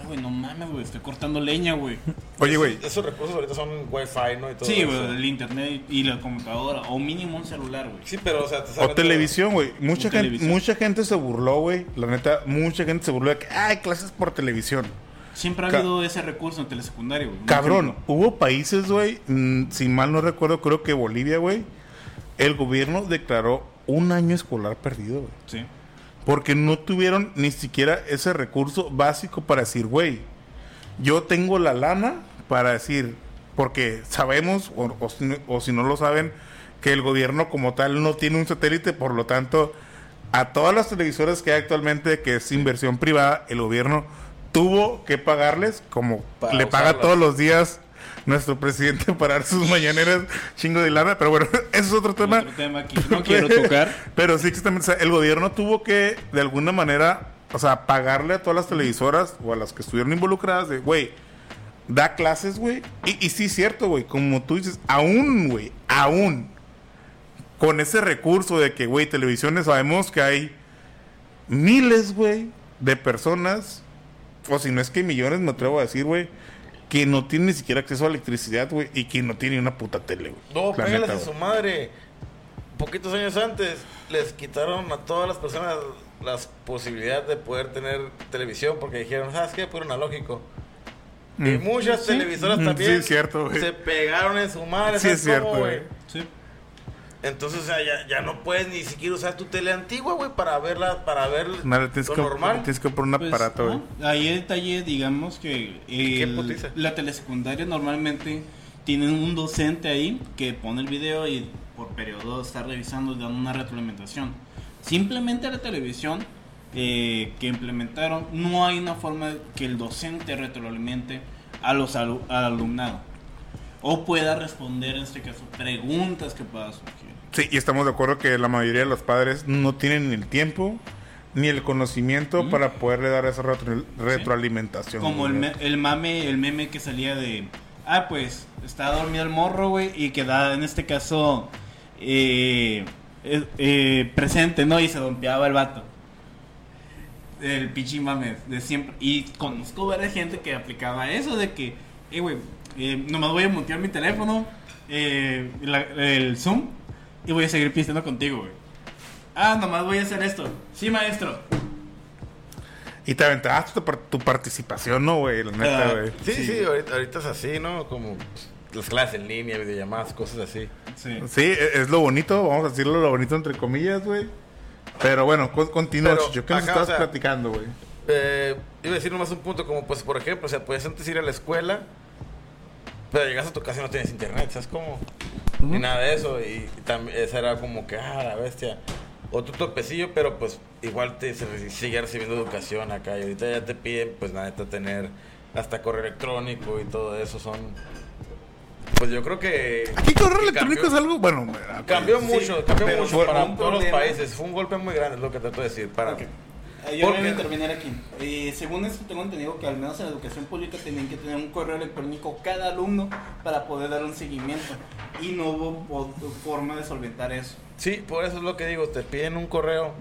Ay, güey, no mames, güey, estoy cortando leña, güey. Oye, güey. Esos, esos recursos ahorita son wifi, ¿no? Y todo Sí, eso. güey, el internet y la computadora, o mínimo un celular, güey. Sí, pero, o sea, te O televisión, güey. Mucha gente, televisión. mucha gente se burló, güey. La neta, mucha gente se burló de que, ay, clases por televisión. Siempre ha Ca- habido ese recurso en telesecundario, güey. Cabrón, hubo países, güey, mm, si mal no recuerdo, creo que Bolivia, güey, el gobierno declaró un año escolar perdido, güey. Sí. Porque no tuvieron ni siquiera ese recurso básico para decir, güey, yo tengo la lana para decir, porque sabemos, o, o si no- o si no lo saben, que el gobierno como tal no tiene un satélite, por lo tanto, a todas las televisoras que hay actualmente, que es inversión privada, el gobierno tuvo que pagarles, como Para le paga usarlas. todos los días nuestro presidente *laughs* para dar sus mañaneras chingo de lana, pero bueno, *laughs* eso es otro tema. Otro tema que no quiero tocar. *laughs* Pero sí, exactamente. o sea, el gobierno tuvo que, de alguna manera, o sea, pagarle a todas las televisoras o a las que estuvieron involucradas de, güey, da clases, güey. Y, y sí, es cierto, güey, como tú dices, aún, güey, aún, con ese recurso de que, güey, televisiones, sabemos que hay miles, güey, de personas, o si no es que millones, me atrevo a decir, güey, que no tienen ni siquiera acceso a electricidad, güey, y que no tienen una puta tele, güey. No, La pégales neta, a su madre. Poquitos años antes les quitaron a todas las personas las posibilidades de poder tener televisión porque dijeron, ¿sabes qué? Puro analógico. Y Mm. muchas televisoras Mm, también sí, es cierto, se pegaron en su madre. Sí, ¿sabes es cierto, güey. Sí. Entonces, o sea, ya, ya no puedes ni siquiera usar tu tele antigua, güey, para verla, para ver No, lo que, normal. tienes que poner un Pues, aparato, güey. ¿no? Ahí el detalle, digamos que el- la telesecundaria normalmente tienen un docente ahí que pone el video y por periodo está revisando y dando una retroalimentación. Simplemente la televisión eh, que implementaron, no hay una forma que el docente retroalimente a los alu- al alumnado. O pueda responder, en este caso, preguntas que pueda surgir. Sí, y estamos de acuerdo que la mayoría de los padres no tienen ni el tiempo ni el conocimiento para poderle dar esa retro- retroalimentación. Como el, me- el mame, el meme que salía de, ah, pues, está dormido el morro, güey, y queda, en este caso, eh, eh, eh, presente, ¿no? Y se dompeaba el vato. El pinche mame de siempre. Y conozco varias gente que aplicaba eso de que, eh, güey, nomás voy a mutear mi teléfono, la- el Zoom, y voy a seguir pisteando contigo, güey. Ah, nomás voy a hacer esto. Sí, maestro. Y te aventabas tu, par- tu participación, ¿no, güey? La neta, Ah, güey. Sí, sí, Sí. ahorita, ahorita es así, ¿no? Como las clases en línea, videollamadas, cosas así. Sí. Sí, e- es lo bonito, vamos a decirlo lo bonito entre comillas, güey. Pero bueno, con- continúa, Chicho. ¿Qué nos estabas o sea, platicando, güey? Eh, iba a decir nomás un punto como, pues, por ejemplo, o sea, puedes antes ir a la escuela, pero llegas a tu casa y no tienes internet, ¿sabes cómo? Ni nada de eso, y, también esa era como que, ah, la bestia. Otro topecillo, pero pues igual te se- sigue recibiendo educación acá, y ahorita ya te piden, pues, neta, tener hasta correo electrónico y todo eso, son... Pues yo creo que... Aquí correo electrónico cambió- es algo, bueno. Cambió mucho, cambió mucho para todos los países. Fue un golpe muy grande, es lo que trato de decir. Para. Eh, Yo ¿Por voy a intervenir aquí. Eh, según esto tengo entendido que al menos en la educación pública tenían que tener un correo electrónico cada alumno para poder dar un seguimiento. Y no hubo forma de solventar eso. Sí, por eso es lo que digo, te piden un correo,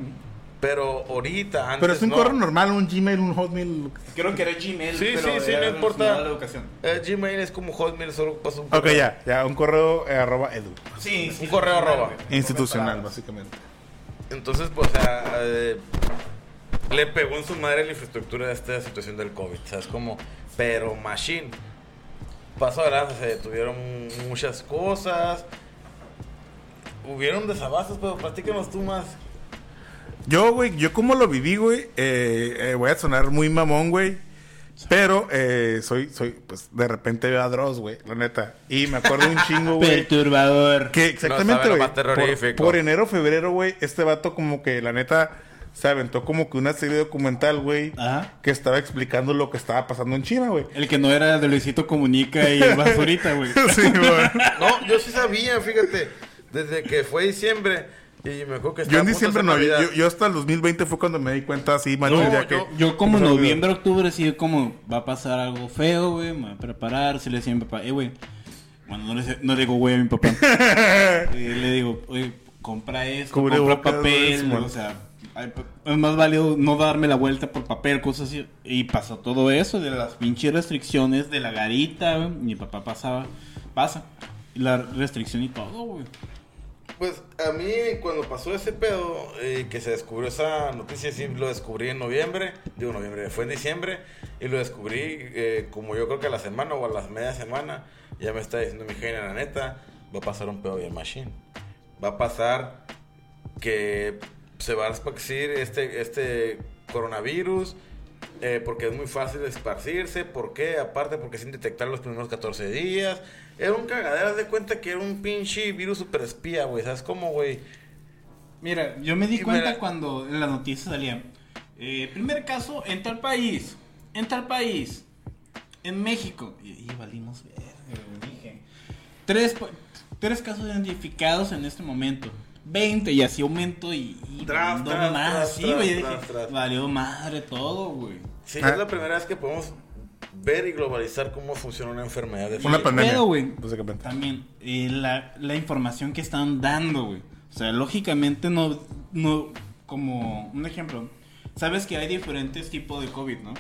pero ahorita, antes Pero es un no. correo normal, un Gmail, un Hotmail. Creo que era Gmail, Sí, pero sí, sí, no importa. educación. Eh, Gmail es como Hotmail, solo pasa un Ok, correo. ya, ya, un correo eh, arroba edu. Sí, Un correo arroba. Institucional, básicamente. Entonces, pues, o sea, eh, le pegó en su madre la infraestructura de esta situación del COVID, ¿sabes? Como, pero machine. Pasó adelante, se detuvieron muchas cosas. Hubieron desabastos, pero platícanos tú más. Yo, güey, yo como lo viví, güey, eh, eh, voy a sonar muy mamón, güey. Pero eh, soy, soy, pues de repente veo a Dross, güey, la neta. Y me acuerdo un chingo, *laughs* güey. Perturbador. Que exactamente, güey. por, por enero, febrero, güey, este vato como que, la neta, se aventó como que una serie documental, güey, Ajá. que estaba explicando lo que estaba pasando en China, güey. El que no era de Luisito Comunica y el basurita, güey. *laughs* sí, güey. No, yo sí sabía, fíjate. Desde que fue diciembre. Y me acuerdo que Yo en diciembre no, yo, yo hasta el 2020 fue cuando me di cuenta así, machín, No, ya que... yo- como noviembre, octubre, sí, como va a pasar algo feo, güey, me voy a preparar, si le decía a mi papá, eh, güey, bueno, no le, sé- no le digo güey a mi papá, *laughs* le digo, oye, compra esto, compra Cubrebocas, papel, o sea, es más válido no darme la vuelta por papel, cosas así, y pasó todo eso de las pinches restricciones de la garita, mi papá pasaba, pasa, la restricción y todo, güey. Pues a mí cuando pasó ese pedo, eh, que se descubrió esa noticia, sí lo descubrí en noviembre, digo noviembre, fue en diciembre, y lo descubrí eh, como yo creo que a la semana o a la media semana, ya me está diciendo mi genio, la neta, va a pasar un pedo bien machine. Va a pasar que se va a esparcir este, este coronavirus eh, porque es muy fácil esparcirse. ¿Por qué? Aparte, porque sin detectar los primeros 14 días. Era un cagadero, haz de cuenta que era un pinche virus super espía, güey. ¿Sabes cómo, güey? Mira, yo me di Y cuenta mira- cuando en la noticia salía. eh, primer caso en tal país. En tal país. En México. Y, y valimos ver, dije. Tres, pa- tres casos identificados en este momento. 20 y así aumento y, y más. tras, sí, tras, güey. Valió madre todo, güey. Sí, Ah. es la primera vez que podemos ver y globalizar cómo funciona una enfermedad de Una pandemia. pedo, güey. También eh, la, la información que están dando, güey. O sea, lógicamente no, no, como un ejemplo, sabes que hay diferentes tipos de COVID, ¿no?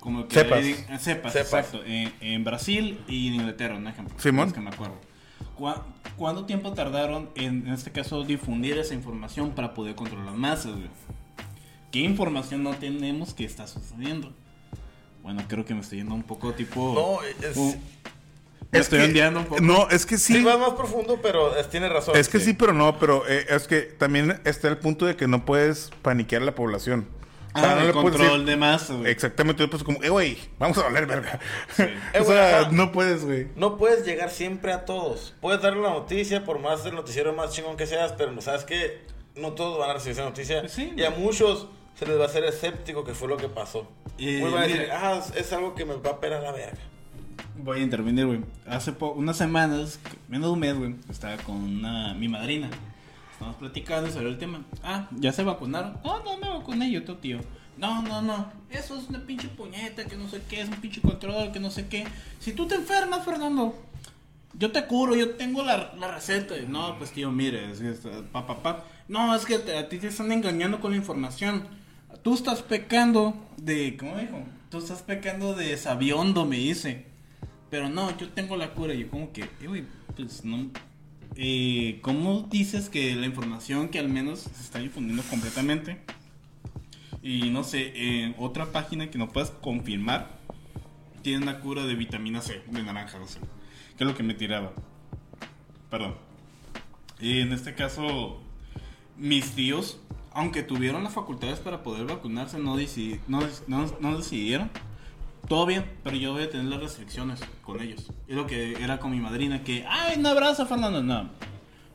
Como que Cepas. hay- eh, cepas, Cepas. exacto. En, en Brasil y en Inglaterra, un ejemplo. Simón. Es que me acuerdo. ¿Cuá- ¿Cuánto tiempo tardaron en, en este caso, difundir esa información para poder controlar masas, güey? ¿Qué información no tenemos que está sucediendo? Bueno, creo que me estoy yendo un poco tipo... No, es, Uh, me Es estoy que- un poco. No, es que sí, sí. vas más profundo, pero es- tiene razón. Es que sí, pero no, pero eh, es que también está el punto de que no puedes paniquear a la población. Ah, no el control decir- de masa, güey. Exactamente, pues como, eh, güey, vamos a valer verga. *laughs* Eh, o sea, ajá. no puedes, güey. No puedes llegar siempre a todos. Puedes darle la noticia, por más el noticiero más chingón que seas, pero no sabes que no todos van a recibir esa noticia. Pues sí. y a muchos se les va a hacer escéptico que fue lo que pasó. Muy van a decir, mira. ah, es algo que me va a pelar la verga. Voy a intervenir, güey. Hace po- unas semanas, menos de un mes, güey, estaba con una, mi madrina. Platicando sobre el tema. Ah, ¿ya se vacunaron? No, no me vacuné yo, tu tío. No, no, no. Eso es una pinche puñeta, que no sé qué, es un pinche control, que no sé qué. Si tú te enfermas, Fernando, yo te curo, yo tengo la, la receta. No, pues tío, mire, es, pa, pa, pa. No, es que a ti te están engañando con la información. Tú estás pecando de, ¿cómo dijo? Tú estás pecando de sabiondo, me dice. Pero no, yo tengo la cura. Yo como que, eh, güey, pues no. Eh, ¿Cómo dices que la información que al menos se está difundiendo completamente? Y no sé, en otra página que no puedas confirmar, tiene una cura de vitamina C, de naranja, no sé. Que es lo que me tiraba. Perdón. Y en este caso, mis tíos, aunque tuvieron las facultades para poder vacunarse, no, decidi- no, no, no decidieron. Todo bien, pero yo voy a tener las restricciones con ellos. Es lo que era con mi madrina, que, ay, un abrazo, Fernando. No,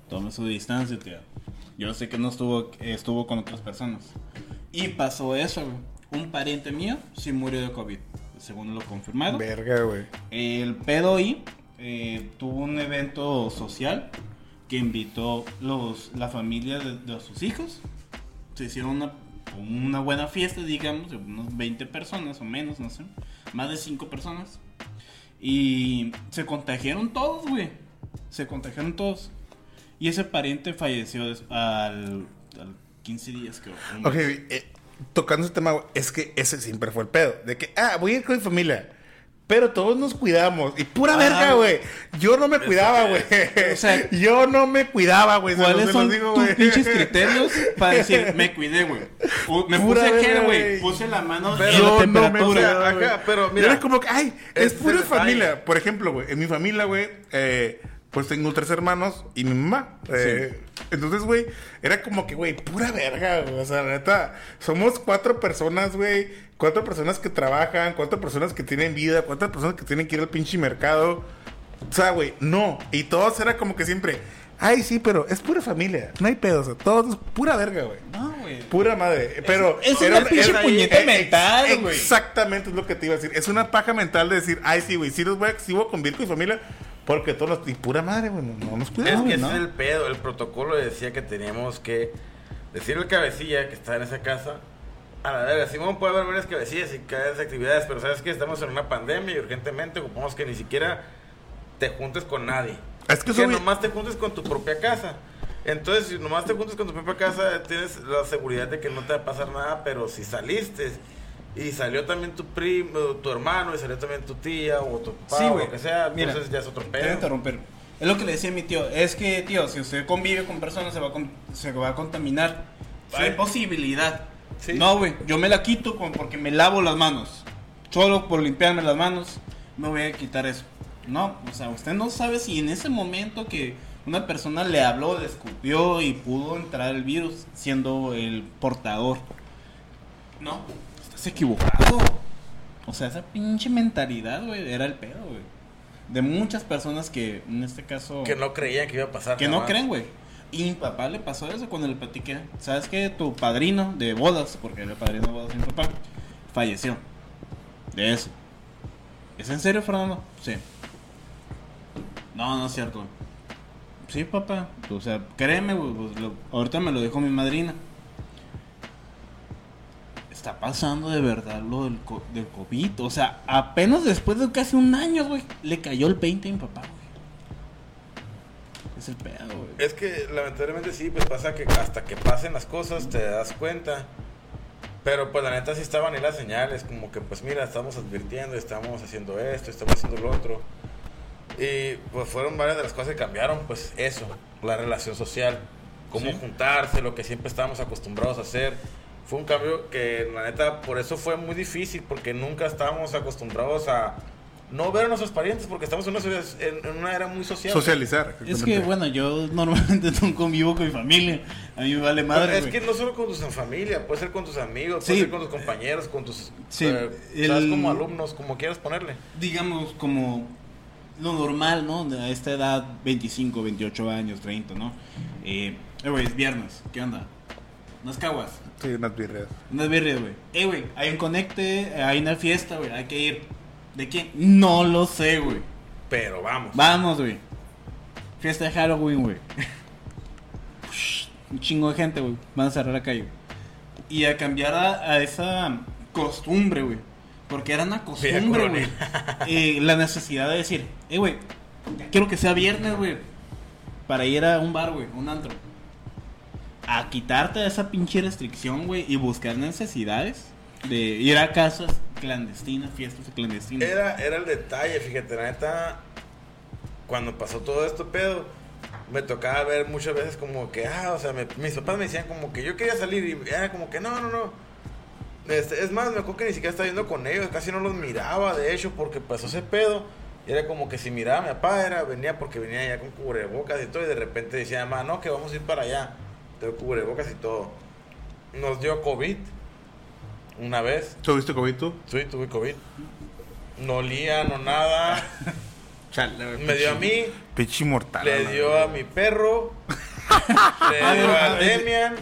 tome su distancia, tía. Yo sé que no estuvo, estuvo con otras personas. Y pasó eso, güey. Un pariente mío sí murió de COVID, según lo confirmado. Verga, güey. El pedo ahí eh, tuvo un evento social que invitó los, la familia de, de sus hijos. Se hicieron una, una buena fiesta, digamos, de unos 20 personas o menos, no sé. Más de 5 personas. Y se contagiaron todos, güey. Se contagiaron todos. Y ese pariente falleció al, al 15 días, creo. Ok, eh, tocando ese tema, es que ese siempre fue el pedo. De que, ah, voy a ir con mi familia. Pero todos nos cuidamos. Y pura Ah, verga, güey. *laughs* Yo no me cuidaba, güey. O sea, yo no me cuidaba, güey. ¿Cuáles se los son digo, tus güey. pinches criterios para *laughs* decir, me cuidé, güey? Me Pura puse verga, gel, güey. Puse la mano Pero en la yo no me temperatura. cuidaba, Acá, pero Yo mira, era como que, ay, es ese es pura familia. Por ejemplo, güey, en mi familia, güey, eh, pues tengo tres hermanos y mi mamá. Eh, Entonces, güey, era como que, güey, pura verga, güey. O sea, la neta, somos cuatro personas, güey. Cuatro personas que trabajan, cuatro personas que tienen vida, cuatro personas que tienen que ir al pinche mercado. O sea, güey, no. Y todos era como que siempre, ay, sí, pero es pura familia. No hay pedo, o sea, todos es pura verga, güey. No, güey. Pura madre. Pero. es era- una pinche puñeta mental, ex- güey. Exactamente es lo que te iba a decir. Es una paja mental de decir, ay, sí, güey, sí, los voy a, sí voy a convivir con mi familia. Porque todos los. Y pura madre, güey, no, no nos Es cuidamos. que ese ¿no? es el pedo. El protocolo decía que teníamos que decirle al cabecilla que está en esa casa. A la verga, Simón puede haber varias cabecillas y varias actividades, pero sabes que estamos en una pandemia y urgentemente ocupamos que ni siquiera te juntes con nadie. Es que que nomás te juntes con tu propia casa. Entonces, si nomás te juntes con tu propia casa, tienes la seguridad de que no te va a pasar nada, pero si saliste y salió también tu primo, tu hermano, y salió también tu tía o tu papá Sí, o lo que sea, Mira, entonces ya es otro Te a pedo. interrumpir. Es lo que le decía mi tío. Es que, tío, si usted convive con personas, se va a, con- se va a contaminar. Sí. Hay posibilidad. Sí. No, güey. Yo me la quito con- porque me lavo las manos. Solo por limpiarme las manos, me voy a quitar eso. No, o sea, usted no sabe si en ese momento que una persona le habló, le escupió y pudo entrar el virus siendo el portador. No, estás equivocado. O sea, esa pinche mentalidad, güey, era el pedo, güey. De muchas personas que, en este caso... Que no creían que iba a pasar. Que no creen, güey. Y mi papá le pasó eso cuando le platiqué. ¿Sabes que Tu padrino de bodas, porque era el padrino de bodas de mi papá, falleció. De eso. ¿Es en serio, Fernando? Sí. No, no es cierto. Sí, papá. O sea, créeme, güey, pues, ahorita me lo dijo mi madrina. Está pasando de verdad lo del, co- del COVID. O sea, apenas después de casi un año, güey, le cayó el 20 a mi papá, güey. Es el pedo, güey. Es que lamentablemente sí, pues pasa que hasta que pasen las cosas te das cuenta. Pero pues la neta sí estaban ahí las señales, como que pues mira, estamos advirtiendo, estamos haciendo esto, estamos haciendo lo otro. Y pues fueron varias de las cosas que cambiaron, pues eso, la relación social, cómo Sí. juntarse, lo que siempre estábamos acostumbrados a hacer. Fue un cambio que la neta por eso fue muy difícil, porque nunca estábamos acostumbrados a no ver a nuestros parientes, porque estamos en una, en- una era muy social. Socializar. Es que, bueno, yo *laughs* normalmente no convivo con mi familia. A mí me vale Pero madre, es güey. que no solo con tus familia, puede ser con tus amigos, Sí. puede ser con tus compañeros, con tus. Sí, eh, el- ¿sabes? Como alumnos, como quieras ponerle. digamos, como lo normal, ¿no? A esta edad, 25, 28 años, 30, ¿no? Eh, eh, güey, es viernes, ¿qué onda? Unas caguas, Sí, unas birrias. unas birrias, güey. Eh, güey, hay un conecte, hay una fiesta, güey, hay que ir. ¿De quién? No lo sé, güey. Pero vamos. Vamos, güey. Fiesta de Halloween, güey. *laughs* Un chingo de gente, güey. Van a cerrar la calle. Y a cambiar a, a esa costumbre, güey. Porque era una costumbre, güey. *laughs* Eh, la necesidad de decir, eh, güey, ya quiero que sea viernes, güey. Para ir a un bar, güey, un antro. A quitarte esa pinche restricción, güey. Y buscar necesidades de ir a casas clandestinas, fiestas clandestinas. Era, era el detalle, fíjate, la neta. Cuando pasó todo esto, pedo, me tocaba ver muchas veces como que, ah, o sea, me- mis papás me decían como que yo quería salir y era como que no, no, no. Este, es más, me acuerdo que ni siquiera estaba yendo con ellos, casi no los miraba, de hecho, porque pasó ese pedo. Y era como que si miraba a mi papá, era, venía porque venía ya con cubrebocas y todo, y de repente decía, mamá, no, que vamos a ir para allá. Tengo cubrebocas y todo. Nos dio COVID una vez. ¿Tuviste COVID tú? Sí, tuve COVID. No olía, no nada. *laughs* Chale, Me dio a mí, Pichi mortal. le dio a mi perro, *laughs* le dio a Demian.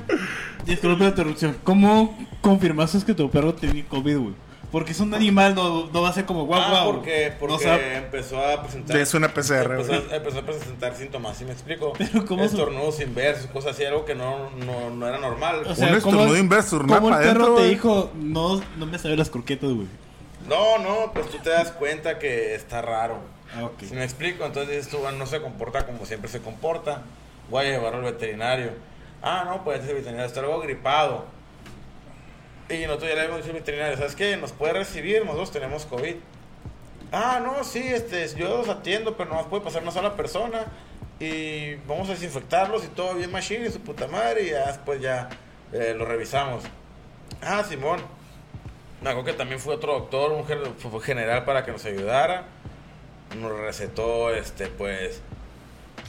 Disculpe la interrupción. ¿Cómo confirmaste que tu perro tenía COVID, güey? Porque es un animal, no, no va a ser como guau, Ah, guau. porque, porque No empezó a presentar. Es una PCR, Empezó, güey. empezó a presentar síntomas, ¿sí me explico? *laughs* Pero ¿cómo Estornudos inversos, cosas así, algo que no, no, no era normal. O Un sea, ¿cómo- estornudo inverso, una ¿Cómo el perro te dijo, no, no me sabe las croquetas, güey? No, no, pues tú te das cuenta que está raro. Ah, ok. Si me explico, entonces dices tú, "Bueno, no se comporta como siempre se comporta. Voy a llevarlo al veterinario. Ah, no, pues ese veterinario está algo gripado. Y nosotros ya le hemos dicho al veterinario, ¿sabes qué? Nos puede recibir, nosotros tenemos COVID. Ah, no, sí, este, yo los atiendo, pero no nos puede pasar una sola persona. Y vamos a desinfectarlos y todo bien machine y su puta madre. Y ya después ya eh, lo revisamos. Ah, Simón. Me acuerdo que también fue otro doctor, un general para que nos ayudara. Nos recetó, este, pues...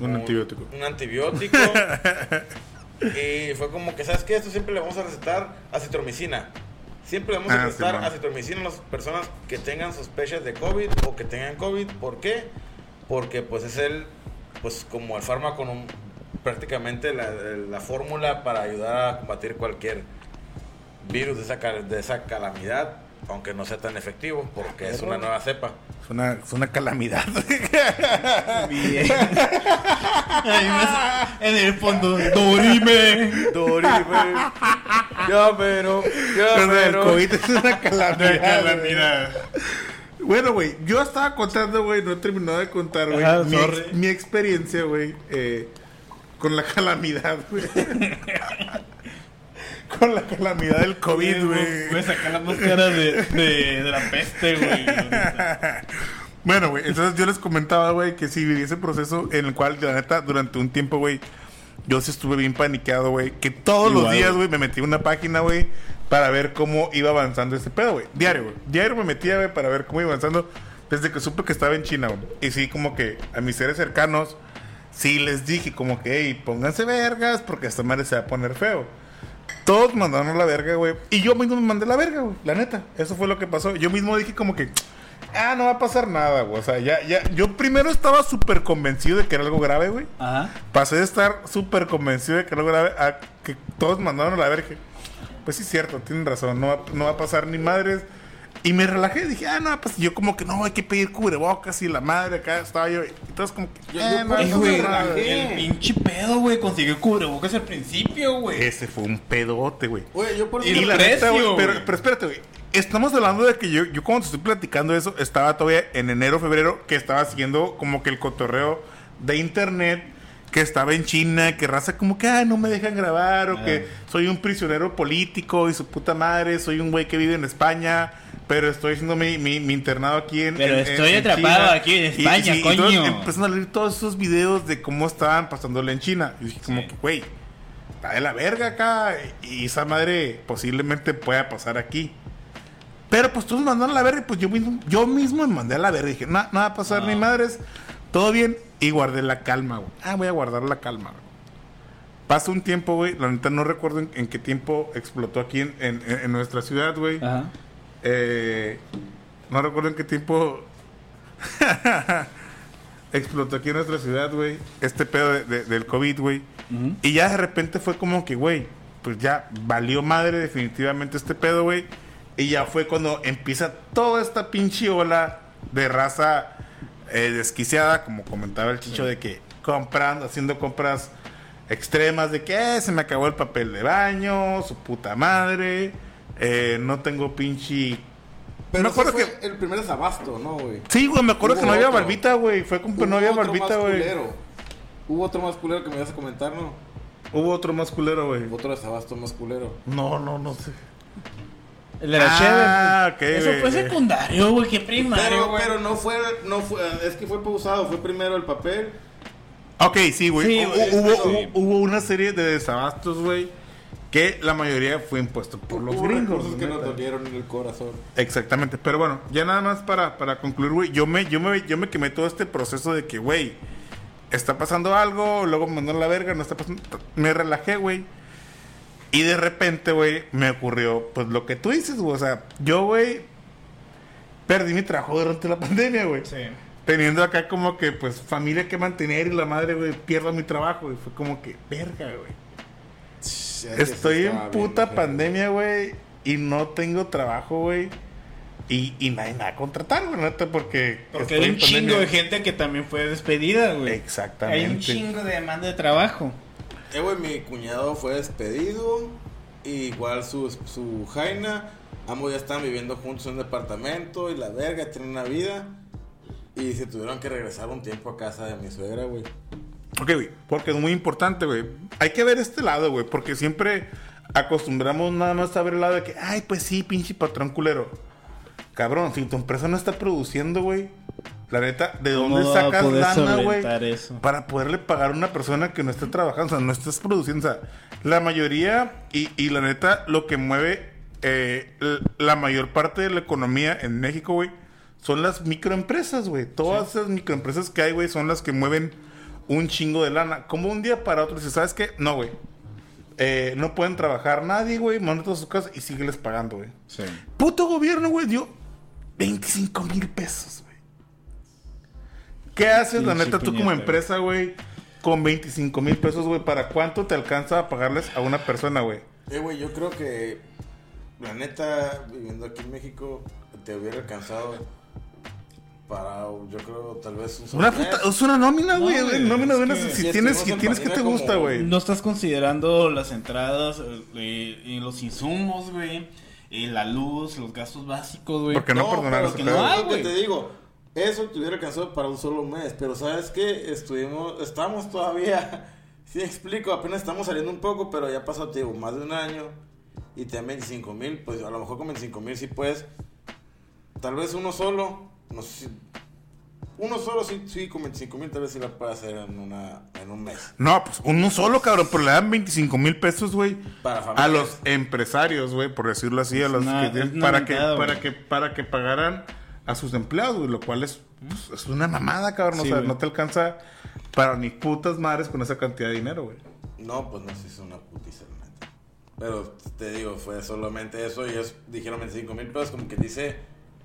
Un antibiótico. Un antibiótico. *laughs* y fue como que, ¿sabes qué? Esto siempre le vamos a recetar acitromicina. Siempre le vamos a Ah, recetar acitromicina a las personas que tengan sospechas de COVID o que tengan COVID. ¿Por qué? Porque pues es el, pues como el fármaco, un- prácticamente la, la fórmula para ayudar a combatir cualquier virus de esa, de esa calamidad, aunque no sea tan efectivo, porque es una nueva cepa. Es una, es una calamidad. Bien. Ahí me- en el fondo, Dorime. Dorime, ya pero, ya Pero el pero. COVID es una calamidad. calamidad. güey. Bueno, güey, yo estaba contando, güey, no he terminado de contar, güey, mi experiencia, güey, eh, con la calamidad, güey. *laughs* con la calamidad del COVID, Voy güey. a sacar la máscara de, de, de la peste, güey. Bueno, güey, entonces yo les comentaba, güey, que sí viví ese proceso en el cual, la neta, durante un tiempo, güey, yo sí estuve bien paniqueado, güey, que todos los Igual, días, güey. güey, me metí en una página, güey, para ver cómo iba avanzando este pedo, güey. Diario, güey. Diario me metía, güey, para ver cómo iba avanzando desde que supe que estaba en China, güey. Y sí, como que a mis seres cercanos, sí les dije como que, hey, pónganse vergas porque esta madre se va a poner feo. Todos mandaron a la verga, güey. Y yo mismo me mandé la verga, güey. La neta. Eso fue lo que pasó. Yo mismo dije como que... Ah, no va a pasar nada, güey. O sea, ya, ya... Yo primero estaba súper convencido de que era algo grave, güey. Ajá. Pasé de estar súper convencido de que era algo grave a que todos mandaron a la verga. Pues sí, cierto, tienen razón. No va, no va a pasar ni madres. Y me relajé. Dije, ah, no, pues yo como que no, hay que pedir cubrebocas y la madre acá estaba yo. Y todos como que... Yo- eh, yo por eso güey, me relajé. el pinche pedo, güey, consiguió cubrebocas al principio, güey. Ese fue un pedote, güey. Oye, yo por Y eso... Y la precio, neta, güey, pero, pero espérate, güey. Estamos hablando de que yo, yo cuando te estoy platicando eso, estaba todavía en enero, febrero, que estaba haciendo como que el cotorreo de internet, que estaba en China, que raza como que, ah, no me dejan grabar, o Ah. que soy un prisionero político y su puta madre, soy un güey que vive en España, pero estoy haciendo mi, mi, mi internado aquí en Pero en- estoy en atrapado China. aquí en Y- España, y- y entonces coño. empezaron a leer todos esos videos de cómo estaban pasándole en China. Y dije como que, güey, está de la verga acá. Y esa madre posiblemente pueda pasar aquí. Pero pues todos mandaron a la verga y pues yo mismo, yo mismo me mandé a la verga. Y dije, no, no va a pasar No. ni madres. Todo bien. Y guardé la calma, güey. Ah, voy a guardar la calma, güey. Pasa un tiempo, güey. La neta no recuerdo en, qué tiempo explotó aquí en, en- en nuestra ciudad, güey. Ajá. Eh, no recuerdo en qué tiempo *laughs* explotó aquí en nuestra ciudad, güey. Este pedo de- de- del COVID, güey. Y ya de repente fue como que, güey, pues ya valió madre definitivamente este pedo, güey. Y ya fue cuando empieza toda esta pinche ola de raza eh, desquiciada, como comentaba el chicho, de que comprando, haciendo compras extremas, de que "Eh, se me acabó el papel de baño, su puta madre, eh, no tengo pinche... Pero me acuerdo fue que... el primer desabasto, ¿no, güey? Sí, güey, me acuerdo Hubo que no había barbita, güey. Fue como que no había barbita, güey. Hubo otro más culero que me ibas a comentar, ¿no? Hubo otro más culero, güey. Otro desabasto más culero. No, no, no sé. El de la Ah, ok, cheve. Eso fue secundario, güey. Qué primario, Pero, pero no fue, no fue, es que fue pausado, fue primero el papel. Ok, sí, güey. Sí, hubo, hubo- hubo una serie de desabastos, güey, que la mayoría fue impuesto por los gringos. recursos que nos dolieron en el corazón. Exactamente. Pero bueno, ya nada más para, para concluir, güey. Yo me, yo, me, yo me quemé todo este proceso de que, güey, está pasando algo, luego me mandó a la verga, no está pasando. Me relajé, güey. Y de repente, güey, me ocurrió, pues lo que tú dices, güey. O sea, yo, güey, perdí mi trabajo durante la pandemia, güey. Sí. Teniendo acá como que, pues, familia que mantener y la madre, güey, pierdo mi trabajo. Y fue como que, verga, güey. Estoy en puta pandemia, güey, y no tengo trabajo, güey. Y, y nadie me va a contratar, güey, neta, porque... Porque hay un chingo de gente que también fue despedida, güey. Exactamente. Hay un chingo de demanda de trabajo. Eh, güey, mi cuñado fue despedido. y igual su, su Jaina. Ambos ya están viviendo juntos en un departamento y la verga, tienen una vida. Y se tuvieron que regresar un tiempo a casa de mi suegra, güey. Ok, güey, porque es muy importante, güey. Hay que ver este lado, güey, porque siempre acostumbramos nada más a ver el lado de que, ay, pues sí, pinche patrón culero. Cabrón, si tu empresa no está produciendo, güey, la neta, ¿de ¿Cómo dónde sacas lana, güey? Para poderle pagar a una persona que no esté trabajando, o sea, no estés produciendo. O sea, la mayoría, y, y la neta, lo que mueve eh, la mayor parte de la economía en México, güey, son las microempresas, güey. Todas esas microempresas que hay, güey, son las que mueven un chingo de lana. Como un día para otro, si sabes qué, no, güey. Eh, no pueden trabajar nadie, güey. Mándate a su casa y sígueles pagando, güey. Sí. Puto gobierno, güey, dio 25 mil pesos, güey. ¿Qué haces, la neta, tú como empresa, güey, con 25 mil pesos, güey? ¿Para cuánto te alcanza a pagarles a una persona, güey? Eh, güey, yo creo que la neta, viviendo aquí en México, te hubiera alcanzado para, yo creo, tal vez un solo Una puta, es una nómina, güey. nómina es de una- que si si tienes, en tienes que te gusta, como- güey. No estás considerando las entradas eh, y los insumos, güey. Y la luz, los gastos básicos, güey. Porque no, perdonar pero que no hay, que güey. te digo. Eso te hubiera alcanzado para un solo mes. Pero ¿sabes qué? Estuvimos, estamos todavía. *laughs* Sí, explico. Apenas estamos saliendo un poco, pero ya pasó, te digo, más de un año. Y te dan 25 mil. Pues a lo mejor con 25 mil sí puedes. Tal vez uno solo. No sé si- Uno solo sí, sí con 25 mil tal vez sí la puede hacer en, una, en un mes. No, pues uno solo, cabrón, pero le dan 25 mil pesos, güey. Para A familias. los empresarios, güey, por decirlo así, a los que para que, para que, para que pagaran a sus empleados, güey, lo cual es, pues, es una mamada, cabrón. Sí, o sea, no te alcanza para ni putas madres con esa cantidad de dinero, güey. No, pues no sé si es una putiza, neta. Pero te digo, fue solamente eso y ellos dijeron 25 mil pesos, como que dice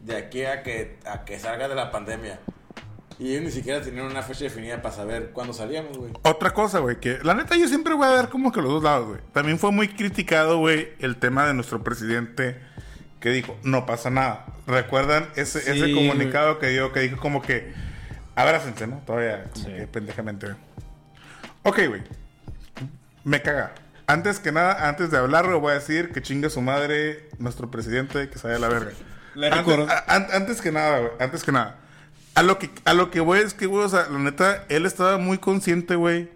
de aquí a que, a que salga de la pandemia. Y ellos ni siquiera tenían una fecha definida para saber cuándo salíamos, güey. Otra cosa, güey, que la neta yo siempre voy a ver como que los dos lados, güey. También fue muy criticado, güey, el tema de nuestro presidente que dijo, no pasa nada. ¿Recuerdan ese, Sí, ese comunicado que dio, que dijo como que, abrácense, ¿no? Todavía, como Sí. que pendejamente, güey. Ok, güey. Me caga. Antes que nada, antes de hablarlo, voy a decir que chinga su madre nuestro presidente, que se vaya a la verga. Antes, recuerdo- a- an- antes que nada, güey, antes que nada. A lo que, a lo que voy es que, güey, o sea, la neta, él estaba muy consciente, güey,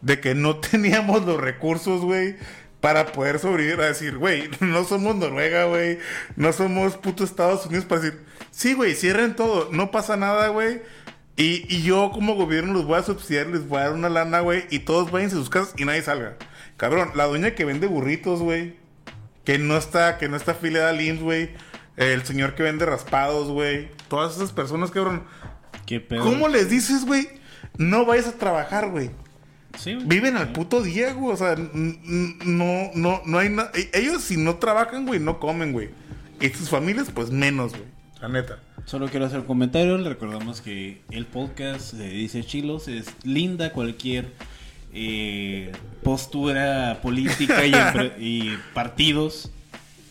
de que no *laughs* teníamos los recursos, güey, para poder sobrevivir. A decir, güey, *laughs* no somos Noruega, güey, no somos puto Estados Unidos para decir, sí, güey, cierren todo, no pasa nada, güey. Y, y yo como gobierno los voy a subsidiar, les voy a dar una lana, güey, y todos vayan a sus casas y nadie salga. Cabrón, la doña que vende burritos, güey, que no está, que no está afiliada al IMSS, güey, el señor que vende raspados, güey, todas esas personas, cabrón, ¿Qué pedo? ¿cómo les dices, güey? No vayas a trabajar, güey. Sí, güey. Viven al puto día, güey. O sea, no, no, no hay nada. Ellos si no trabajan, güey, no comen, güey. Y sus familias, pues menos, güey. La neta. Solo quiero hacer un comentario. Le recordamos que el podcast de Dice Chilos es linda cualquier eh, postura política y partidos.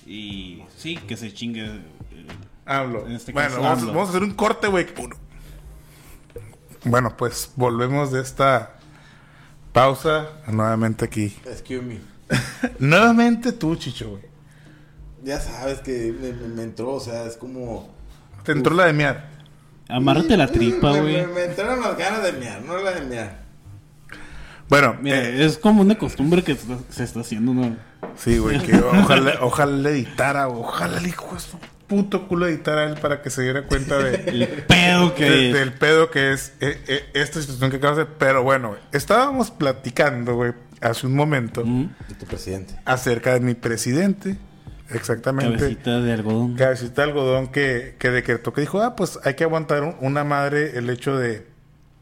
Y sí, que se chingue. eh, Hablo. En este bueno, caso, vamos, hablo. vamos a hacer un corte, güey. Bueno, pues volvemos de esta pausa. Nuevamente aquí. Excuse me. *laughs* Nuevamente tú, Chicho, güey. Ya sabes que me, me- me entró, o sea, es como... Te entró la de miar. Amárrate la tripa, güey. Me, me entraron las ganas de mear, no la de mear. Bueno, Mira, eh, es como una costumbre que se está haciendo, ¿no? Sí, güey, que ojalá, ojalá le editara, ojalá el hijo de su puto culo editara a él para que se diera cuenta de, *laughs* El pedo que de- es. del pedo que es eh, eh, esta situación que acabas de... Pero bueno, estábamos platicando, güey, hace un momento Y tu presidente. acerca de mi presidente. Exactamente. Cabecita de algodón. Cabecita de algodón que, que decretó que dijo, ah, pues hay que aguantar un- una madre el hecho de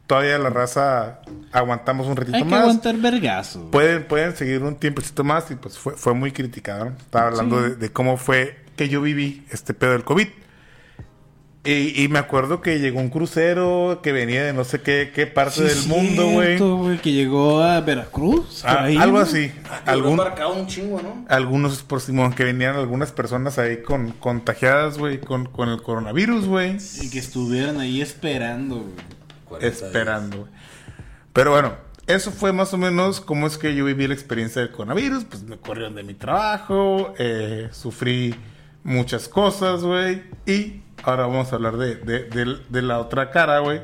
todavía la raza aguantamos un ratito Hay que más. aguantar vergazo. Pueden, pueden seguir un tiempecito más y pues fue, fue muy criticado. ¿no? Estaba hablando Sí. de, de cómo fue que yo viví este pedo del COVID. Y, y me acuerdo que llegó un crucero que venía de no sé qué, qué parte Sí, del mundo, güey. Que llegó a Veracruz. Ah, ahí, algo ¿no? así. Algún Algún, un chingo, ¿no? algunos por Simón que venían algunas personas ahí con contagiadas, güey, con, con el coronavirus, güey. Y que estuvieran ahí esperando, güey. 40 Esperando. Pero bueno, eso fue más o menos cómo es que yo viví la experiencia del coronavirus. Pues me corrieron de mi trabajo, eh, sufrí muchas cosas, güey. Y ahora vamos a hablar de, de, de- de la otra cara, güey.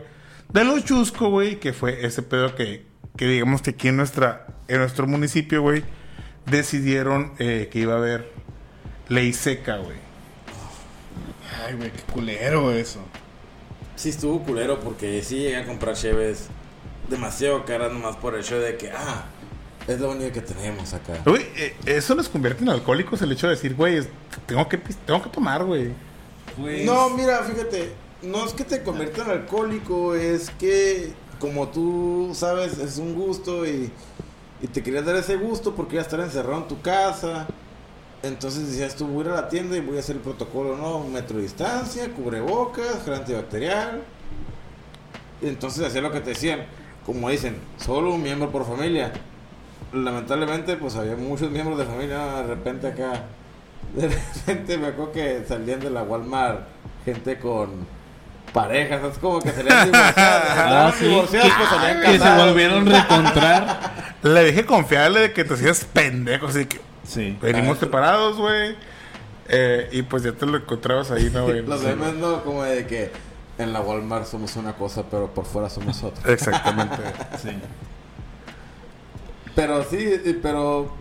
De lo chusco, güey, que fue ese pedo que, que digamos que aquí en, nuestra, en nuestro municipio, güey, decidieron eh, que iba a haber ley seca, güey. Ay, güey, qué culero eso. Sí estuvo culero porque sí llegué a comprar cheves demasiado caras nomás por el hecho de que, ah, es la única que tenemos acá. Güey, eh, eso nos convierte en alcohólicos el hecho de decir, güey, tengo que, tengo que tomar, güey. Pues, No, mira, fíjate, no es que te convierta en alcohólico, es que como tú sabes, es un gusto y, y te querías dar ese gusto porque ibas a estar encerrado en tu casa. Entonces decías tú, voy a ir a la tienda y voy a hacer el protocolo, ¿no? Un metro de distancia, cubrebocas, gel antibacterial. Y entonces hacía lo que te decían. Como dicen, solo un miembro por familia. Lamentablemente, pues había muchos miembros de familia. De repente acá, *laughs* de repente me acuerdo que salían de la Walmart gente con parejas. Es como que salían. *laughs* Ah, Estaban sí. divorciados, pues salían se volvieron a reencontrar. Le dije confiarle de que te hacías pendejo, así que Sí. venimos separados, güey. Eh, y pues ya te lo encontrabas ahí, ¿no, güey? *laughs* Los demás no, como de que en la Walmart somos una cosa, pero por fuera somos otra. *laughs* Exactamente. Sí. Pero sí, eh, pero.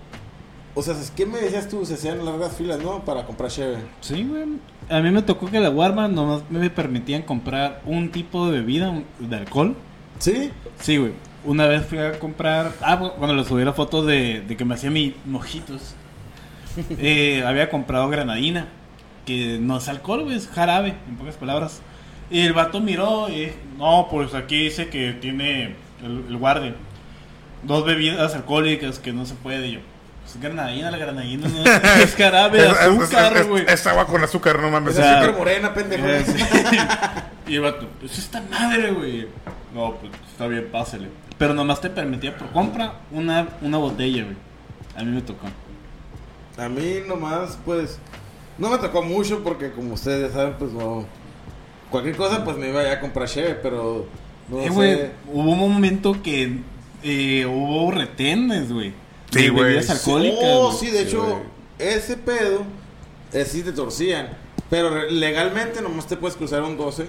O sea, ¿qué me decías tú? Se hacían largas filas, ¿no? Para comprar cheve. Sí, güey. A mí me tocó que la Walmart nomás me permitían comprar un tipo de bebida, un- de alcohol. ¿Sí? Sí, güey. Una vez fui a comprar. Ah, cuando le subí la foto de, de que me hacía mis mojitos. *laughs* Eh, había comprado granadina. Que no es alcohol, güey, es jarabe, en pocas palabras. Y el vato miró y. No, pues aquí dice que tiene el, el guardia. Dos bebidas alcohólicas que no se puede. Y yo. Es granadina, la granadina no es *laughs* jarabe de Es- es- azúcar, es- güey. es agua con azúcar, no mames. Es O sea, azúcar morena, pendejo. Eh, *laughs* y el vato, pues esta madre, güey. No, pues está bien, pásale. Pero nomás te permitía por compra una, una botella, güey. A mí me tocó. A mí nomás, pues, no me tocó mucho porque como ustedes saben, pues no... Cualquier cosa, pues me iba ya a comprar cheve, pero no Eh, güey, sé. hubo un momento que eh, hubo retenes, güey. Sí, de güey. bebidas alcohólicas. Oh, sí, de hecho, ese pedo, eh, sí te torcían. Pero legalmente nomás te puedes cruzar un 12.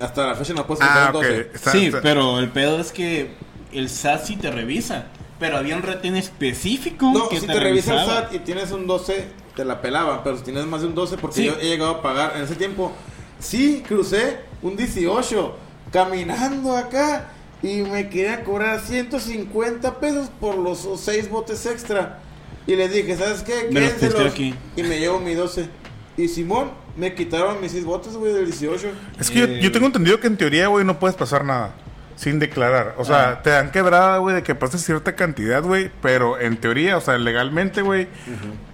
Hasta la fecha no puedes cruzar Ah, un ok. 12. Está- sí, está- pero el pedo es que el SAT sí te revisa. Pero había un retén específico No, que si te, te, revisa el. SAT y tienes un 12, te la pelaban. Pero si tienes más de un 12, porque Sí. yo he llegado a pagar en ese tiempo. Sí, crucé un 18 caminando acá y me querían cobrar 150 pesos por los 6 botes extra. Y le dije, ¿sabes qué? Quédenselos. aquí. Y me llevo mi 12. Y Simón, me quitaron mis 6 botes, güey, del 18. Es que yo, yo tengo entendido que en teoría, güey, no puedes pasar nada sin declarar. O sea, Ah. te dan quebrada, güey, de que pases cierta cantidad, güey. Pero en teoría, o sea, legalmente, güey,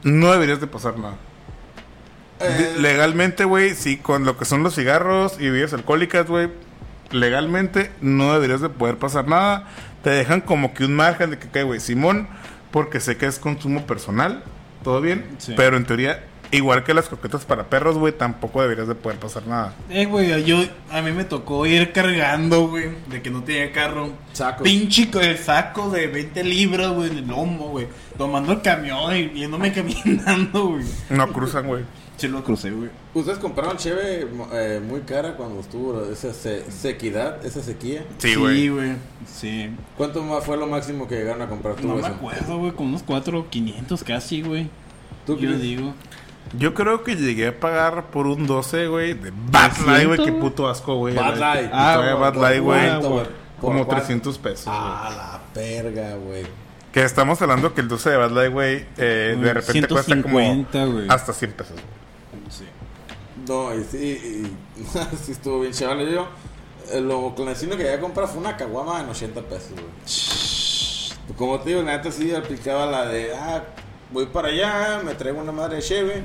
no deberías de pasar nada. Eh, legalmente, güey, sí, con lo que son los cigarros y bebidas alcohólicas, güey, legalmente no deberías de poder pasar nada. Te dejan como que un margen de que, ok, güey, Simón, porque sé que es consumo personal, todo bien, Sí. pero en teoría, igual que las croquetas para perros, güey, tampoco deberías de poder pasar nada. Eh, güey, yo, a mí me tocó ir cargando, güey, de que no tenía carro. Sacos. Pinche el saco de 20 libras, güey, en el lomo, güey. Tomando el camión y yéndome *laughs* caminando, güey. No cruzan, güey. Sí lo crucé, güey. ¿Ustedes compraron cheve eh, muy cara cuando estuvo esa se- sequidad, esa sequía? Sí, güey. Sí, güey. Sí. ¿Cuánto más fue lo máximo que llegaron a comprar tú No me eso? acuerdo, güey, con unos 4, 500 casi, güey. ¿Tú Yo crees? digo. Yo creo que llegué a pagar por un 12, güey, de Bad Light, güey, qué puto asco, güey. Bad Light. Ah, Bad ¿por Light, güey. Como ¿Por cuánto? 300 pesos. Ah, la perga, güey. Que estamos hablando que el 12 de Bad Light, güey, eh, de repente cuesta como 150, güey. hasta 100 pesos. güey. Sí. No, y sí, y, *laughs* sí estuvo bien chaval. Yo, eh, lo clandestino que llegué a comprar fue una caguama en 80 pesos, güey. Como te digo, la neta sí aplicaba la de, ah, voy para allá, me traigo una madre de cheve.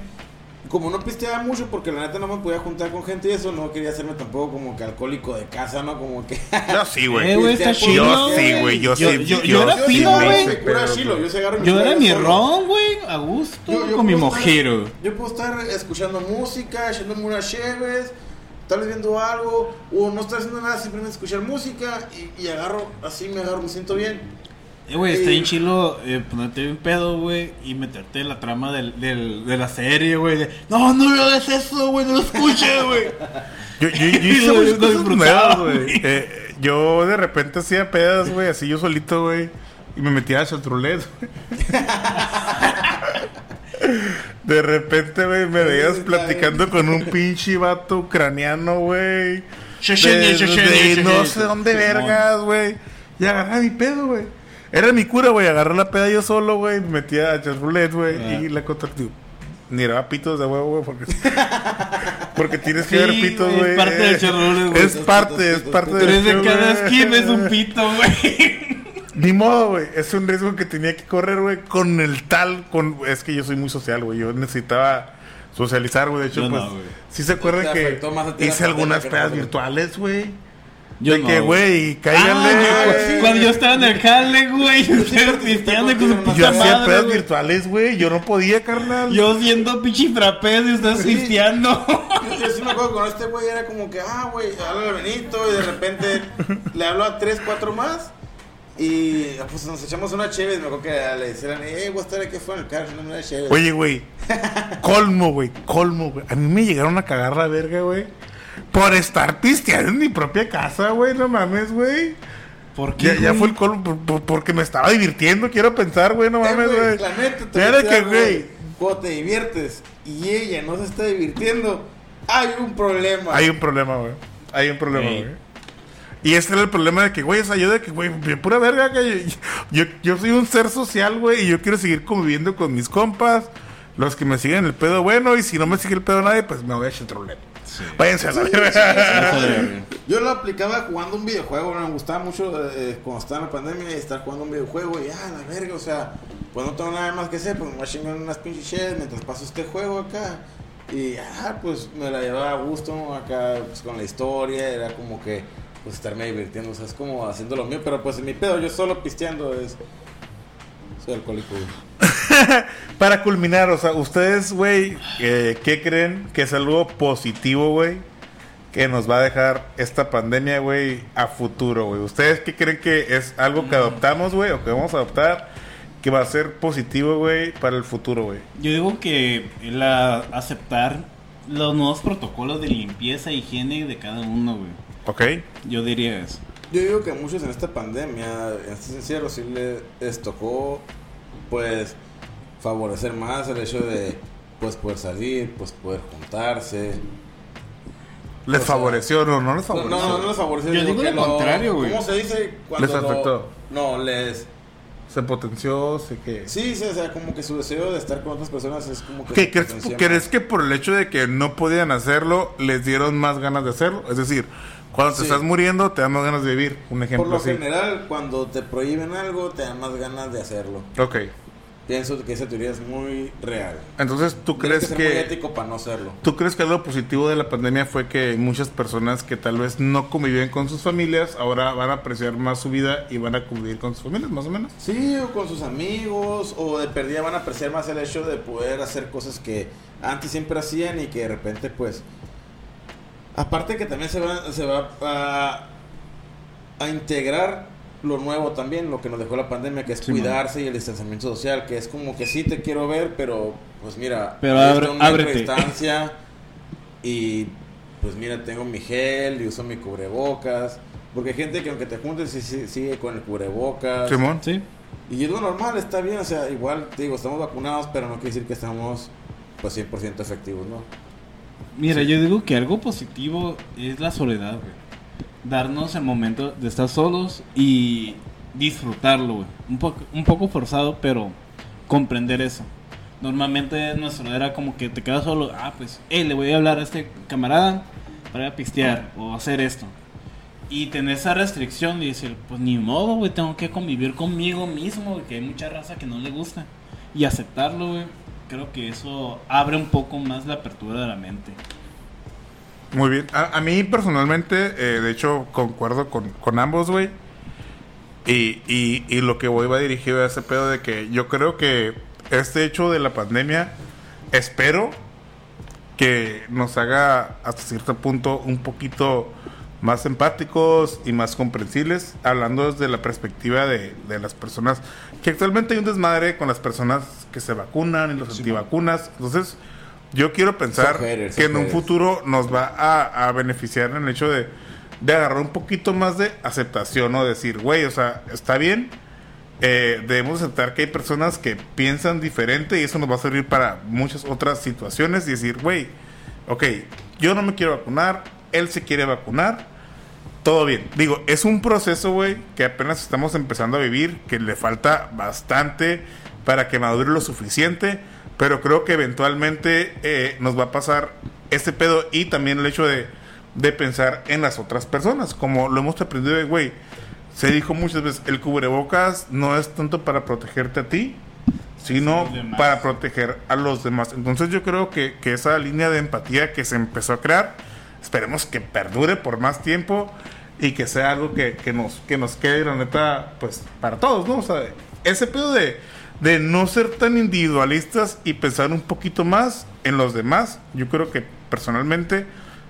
Como no pisteaba mucho, porque la neta no me podía juntar con gente y eso, no quería hacerme tampoco como que alcohólico de casa, ¿no? Como que... *laughs* Yo sí, Eh, güey. está Yo chido. Yo sí, güey, yo Yo- sí. yo- yo era sí fino, güey. güey. yo se agarro mi Yo era mi ron, güey, a gusto, Yo- yo con mi puedo estar- mojero. Yo puedo estar escuchando música, echándome unas cheves, tal vez viendo algo, o no estar haciendo nada, simplemente escuchar música y, y agarro, así me agarro, me siento bien. Eh, güey, está bien chilo eh, ponerte un pedo, güey, y meterte en la trama del, del- de la serie, güey. de, No, no lo hagas eso, güey, no lo escuches, *laughs* güey. Yo, yo, yo hice muchas cosas nuevas, güey. Eh, yo de repente hacía pedas, güey, así yo solito, güey. Y me metía a chatroulette, güey. *laughs* De repente, güey, me veías platicando con un pinche vato ucraniano, güey. De- de Sheshenia. no sé dónde vergas, güey. Y agarraba mi pedo, güey. Era mi cura, güey. Agarré la peda yo solo, güey. Me metía a güey. Ah. Y la contacté. Ni era pitos de huevo, güey, porque, *laughs* porque tienes que Sí, ver pitos, güey, es parte del charroulette, güey. Es parte, es parte del Tres de cada esquina es un pito, güey. *laughs* Ni modo, güey. Es un riesgo que tenía que correr, güey, con el tal. con Es que yo soy muy social, güey. Yo necesitaba socializar, güey. De hecho, Yo no, pues. güey. sí se acuerdan que hice algunas pedas virtuales, güey. Yo de no, que, güey, cáiganle. Ah, yo- cuando yo estaba en el jale, güey, ustedes pisteando con su Yo puta Yo hacía güey. virtuales, güey. Yo no podía, carnal. Yo siendo pinche frappés y ustedes Sí. pisteando. Yo, yo sí me acuerdo con este güey, era como que, ah, güey, habla Benito y de repente le hablo a tres, cuatro más. Y pues nos echamos una chévere. Me acuerdo que le decían, eh, voy a estar aquí fuera en el carro, no una chévere. Oye, güey. Colmo, güey. Colmo, güey. A mí me llegaron a cagar la verga, güey. Por estar pisteando en mi propia casa, güey. No mames, güey. ¿Por qué? Ya, fue el colmo por- por- porque me estaba divirtiendo, quiero pensar, güey, no Eh, mames, güey, la neta, te decir que, güey, Cuando te diviertes y ella no se está divirtiendo, hay un problema. hay un problema, güey. Hay un problema, Ey. güey. Y este era el problema de que, güey, esa yo de que, güey, pura verga, que yo, yo, yo soy un ser social, güey, y yo quiero seguir conviviendo con mis compas, los que me siguen el pedo bueno, y si no me sigue el pedo nadie, pues me voy a chatroulette. Váyanse a la Yo lo aplicaba jugando un videojuego, me gustaba mucho eh, cuando estaba en la pandemia estar jugando un videojuego y ah, la verga, o sea, pues no tengo nada más que hacer, pues me voy a chingar unas pinches sheds mientras paso este juego acá. Y ah, pues me la llevaba a gusto acá pues, con la historia, era como que pues estarme divirtiendo, o sea, es como haciendo lo mío, pero pues en mi pedo yo solo pisteando es soy alcohólico. güey. *laughs* Para culminar, o sea, ustedes, güey, eh, ¿qué creen que es algo positivo, güey? Que nos va a dejar esta pandemia, güey, a futuro, güey. ¿Ustedes qué creen que es algo que adoptamos, güey, o que vamos a adoptar, que va a ser positivo, güey, para el futuro, güey? Yo digo que el a- aceptar los nuevos protocolos de limpieza e higiene de cada uno, güey. ¿Ok? Yo diría eso. Yo digo que a muchos en esta pandemia, en este encierro, sí les tocó, pues, favorecer más el hecho de, pues, poder salir, pues, poder juntarse. ¿Les O sea, favoreció no? ¿No les No, favoreció? no, no les favoreció. Yo digo que lo contrario, güey. ¿Cómo se dice? Cuando Les lo- afectó. no, les... Se potenció, sé que... Sí, sí, o sea, como que su deseo de estar con otras personas es como que... ¿Qué, se crees, crees que por el hecho de que no podían hacerlo, les dieron más ganas de hacerlo? Es decir, cuando te Sí. estás muriendo, te dan más ganas de vivir. Un Por ejemplo lo así. general, cuando te prohíben algo, te dan más ganas de hacerlo. Ok. Pienso que esa teoría es muy real. Entonces, ¿tú Tienes crees que ser muy que... ético para no hacerlo. ¿Tú crees que algo positivo de la pandemia fue que muchas personas que tal vez no convivían con sus familias, ahora van a apreciar más su vida y van a convivir con sus familias, más o menos? Sí, o con sus amigos, o de perdida van a apreciar más el hecho de poder hacer cosas que antes siempre hacían y que de repente, pues. Aparte que también se va, se va a, a integrar lo nuevo también, lo que nos dejó la pandemia, que es Sí, cuidarse y el distanciamiento social, que es como que sí te quiero ver, pero pues mira, Pero abre- está un metro de ábrete. distancia y pues mira, tengo mi gel y uso mi cubrebocas. Porque hay gente que aunque te juntes sí- sí- sigue con el cubrebocas. Simón. Sí. Y es lo normal, está bien, o sea, igual, te digo, estamos vacunados, pero no quiere decir que estamos, pues, 100% efectivos, ¿no? Mira, yo digo que algo positivo es la soledad, güey. Darnos el momento de estar solos y disfrutarlo, güey. Un poco, un poco forzado, pero comprender eso. Normalmente nuestro era como que te quedas solo, ah, pues, eh, le voy a hablar a este camarada para ir a pistear o hacer esto. Y tener esa restricción y decir, pues ni modo, güey, tengo que convivir conmigo mismo, güey, que hay mucha raza que no le gusta. Y aceptarlo, güey, creo que eso abre un poco más la apertura de la mente. Muy bien. A, a mí personalmente, eh, de hecho, concuerdo con, con ambos, güey. Y, y, y lo que voy va dirigido a ese pedo de que yo creo que este hecho de la pandemia, espero que nos haga hasta cierto punto un poquito más empáticos y más comprensibles, hablando desde la perspectiva de, de las personas, que actualmente hay un desmadre con las personas que se vacunan y los antivacunas. Entonces, yo quiero pensar que en un futuro nos va a, a beneficiar en el hecho de, de agarrar un poquito más de aceptación o decir, güey, o sea, está bien, eh, debemos aceptar que hay personas que piensan diferente y eso nos va a servir para muchas otras situaciones y decir, güey, ok, yo no me quiero vacunar, él se quiere vacunar, todo bien. Digo, es un proceso, güey, que apenas estamos empezando a vivir, que le falta bastante para que madure lo suficiente, pero creo que eventualmente eh, nos va a pasar este pedo y también el hecho de, de pensar en las otras personas, como lo hemos aprendido, de, güey, se dijo muchas veces, el cubrebocas no es tanto para protegerte a ti, sino para proteger a los demás. Entonces yo creo que, que esa línea de empatía que se empezó a crear, esperemos que perdure por más tiempo y que sea algo que, que nos, que nos quede, la neta, pues para todos, ¿no? O sea, ese pedo de, de no ser tan individualistas y pensar un poquito más en los demás, yo creo que personalmente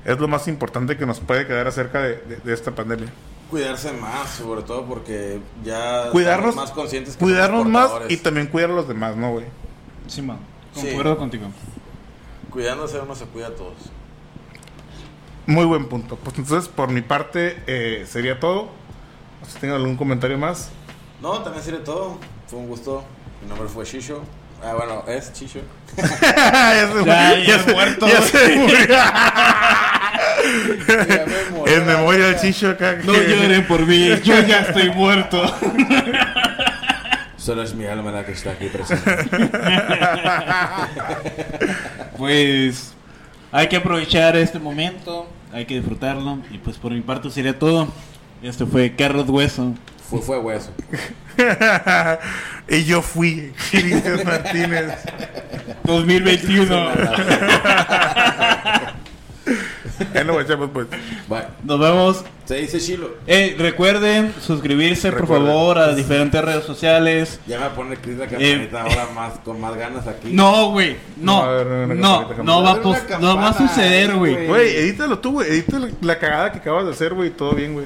es lo más importante que nos puede quedar acerca de, de- de esta pandemia. Cuidarse más, sobre todo porque ya Cuidarnos, más conscientes que cuidarnos somos más y también cuidar a los demás, ¿no, güey? Sí, man. Sí. Concuerdo contigo. Cuidándose uno se cuida a todos. Muy buen punto. Pues entonces, por mi parte, eh, sería todo. No sé si tengan algún comentario más. No, también sirve todo. Fue un gusto. Mi nombre fue Shisho. Ah, bueno, es Shisho. *laughs* ya se Ya, ya se- muerto, ya se murió. *laughs* Ya me *laughs* en memoria del chicho acá. No que- lloren por mí, yo ya estoy muerto. Solo es mi alma la que está aquí presente. Pues Hay que aprovechar este momento, hay que disfrutarlo. Y pues por mi parte sería todo. Este fue Carlos Hueso. Fue, fue hueso. *laughs* y yo fui, Cristian Martínez. *laughs* 2021. *laughs* *laughs* Ya no, pues. Bye. Nos vemos. Se dice Chilo. Eh, recuerden suscribirse por Recuerden. favor a diferentes redes sociales. Ya me va a poner Chris la campanita ahora más, con más ganas aquí. Eh. No, güey. No, No, no, no va, a pos- no va a suceder, güey. güey. Güey, edítalo tú, güey. Edita la, la cagada que acabas de hacer, güey. Todo bien, güey.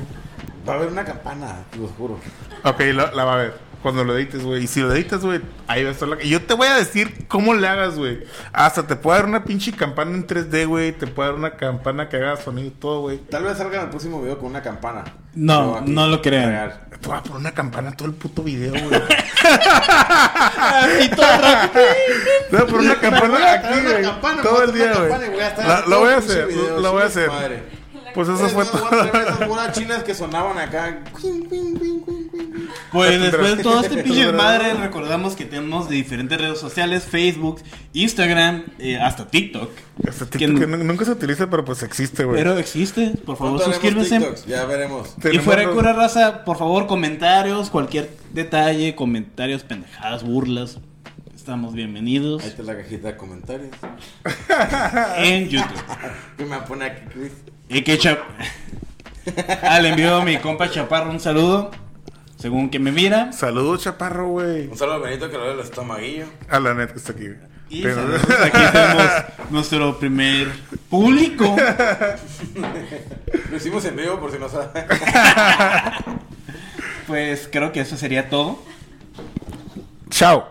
Va a haber una campana, te lo juro. Ok, la, la va a ver. Cuando lo edites, güey. Y si lo editas, güey, ahí va a estar la... Y yo te voy a decir cómo le hagas, güey. Hasta te puede dar una pinche campana en 3D, güey. Te puede dar una campana que haga sonido y todo, güey. Tal vez salga en el próximo video con una campana. No, no lo crean. voy a poner una campana todo el puto video, güey. Así todo rápido. Te voy a poner una campana aquí, güey. Todo el día, güey. y Lo voy a hacer, lo voy a hacer. Pues eso Es fue todo. esas chinas que sonaban acá. Pues después de todo este pinche madre, recordamos que tenemos de diferentes redes sociales, Facebook, Instagram, eh, hasta TikTok. Que TikTok que nunca se utiliza, pero pues existe, güey. Pero existe, por favor. TikToks, Ya veremos. Y fuera de cura raza, por favor comentarios, cualquier detalle, comentarios, pendejadas, burlas. Estamos bienvenidos Ahí está la cajita de comentarios. *laughs* en YouTube. *laughs* ¿Qué me pone aquí, Chris? Y que chap... ah, le envío a mi compa Chaparro un saludo. Según que me mira. Saludos, chaparro, güey. Un saludo a Benito que lo ve el estomaguillo. A la net que está aquí, güey. Y Pero- saludos, *laughs* aquí tenemos nuestro primer público. Lo hicimos en vivo por si no saben. Pues creo que eso sería todo. Chao.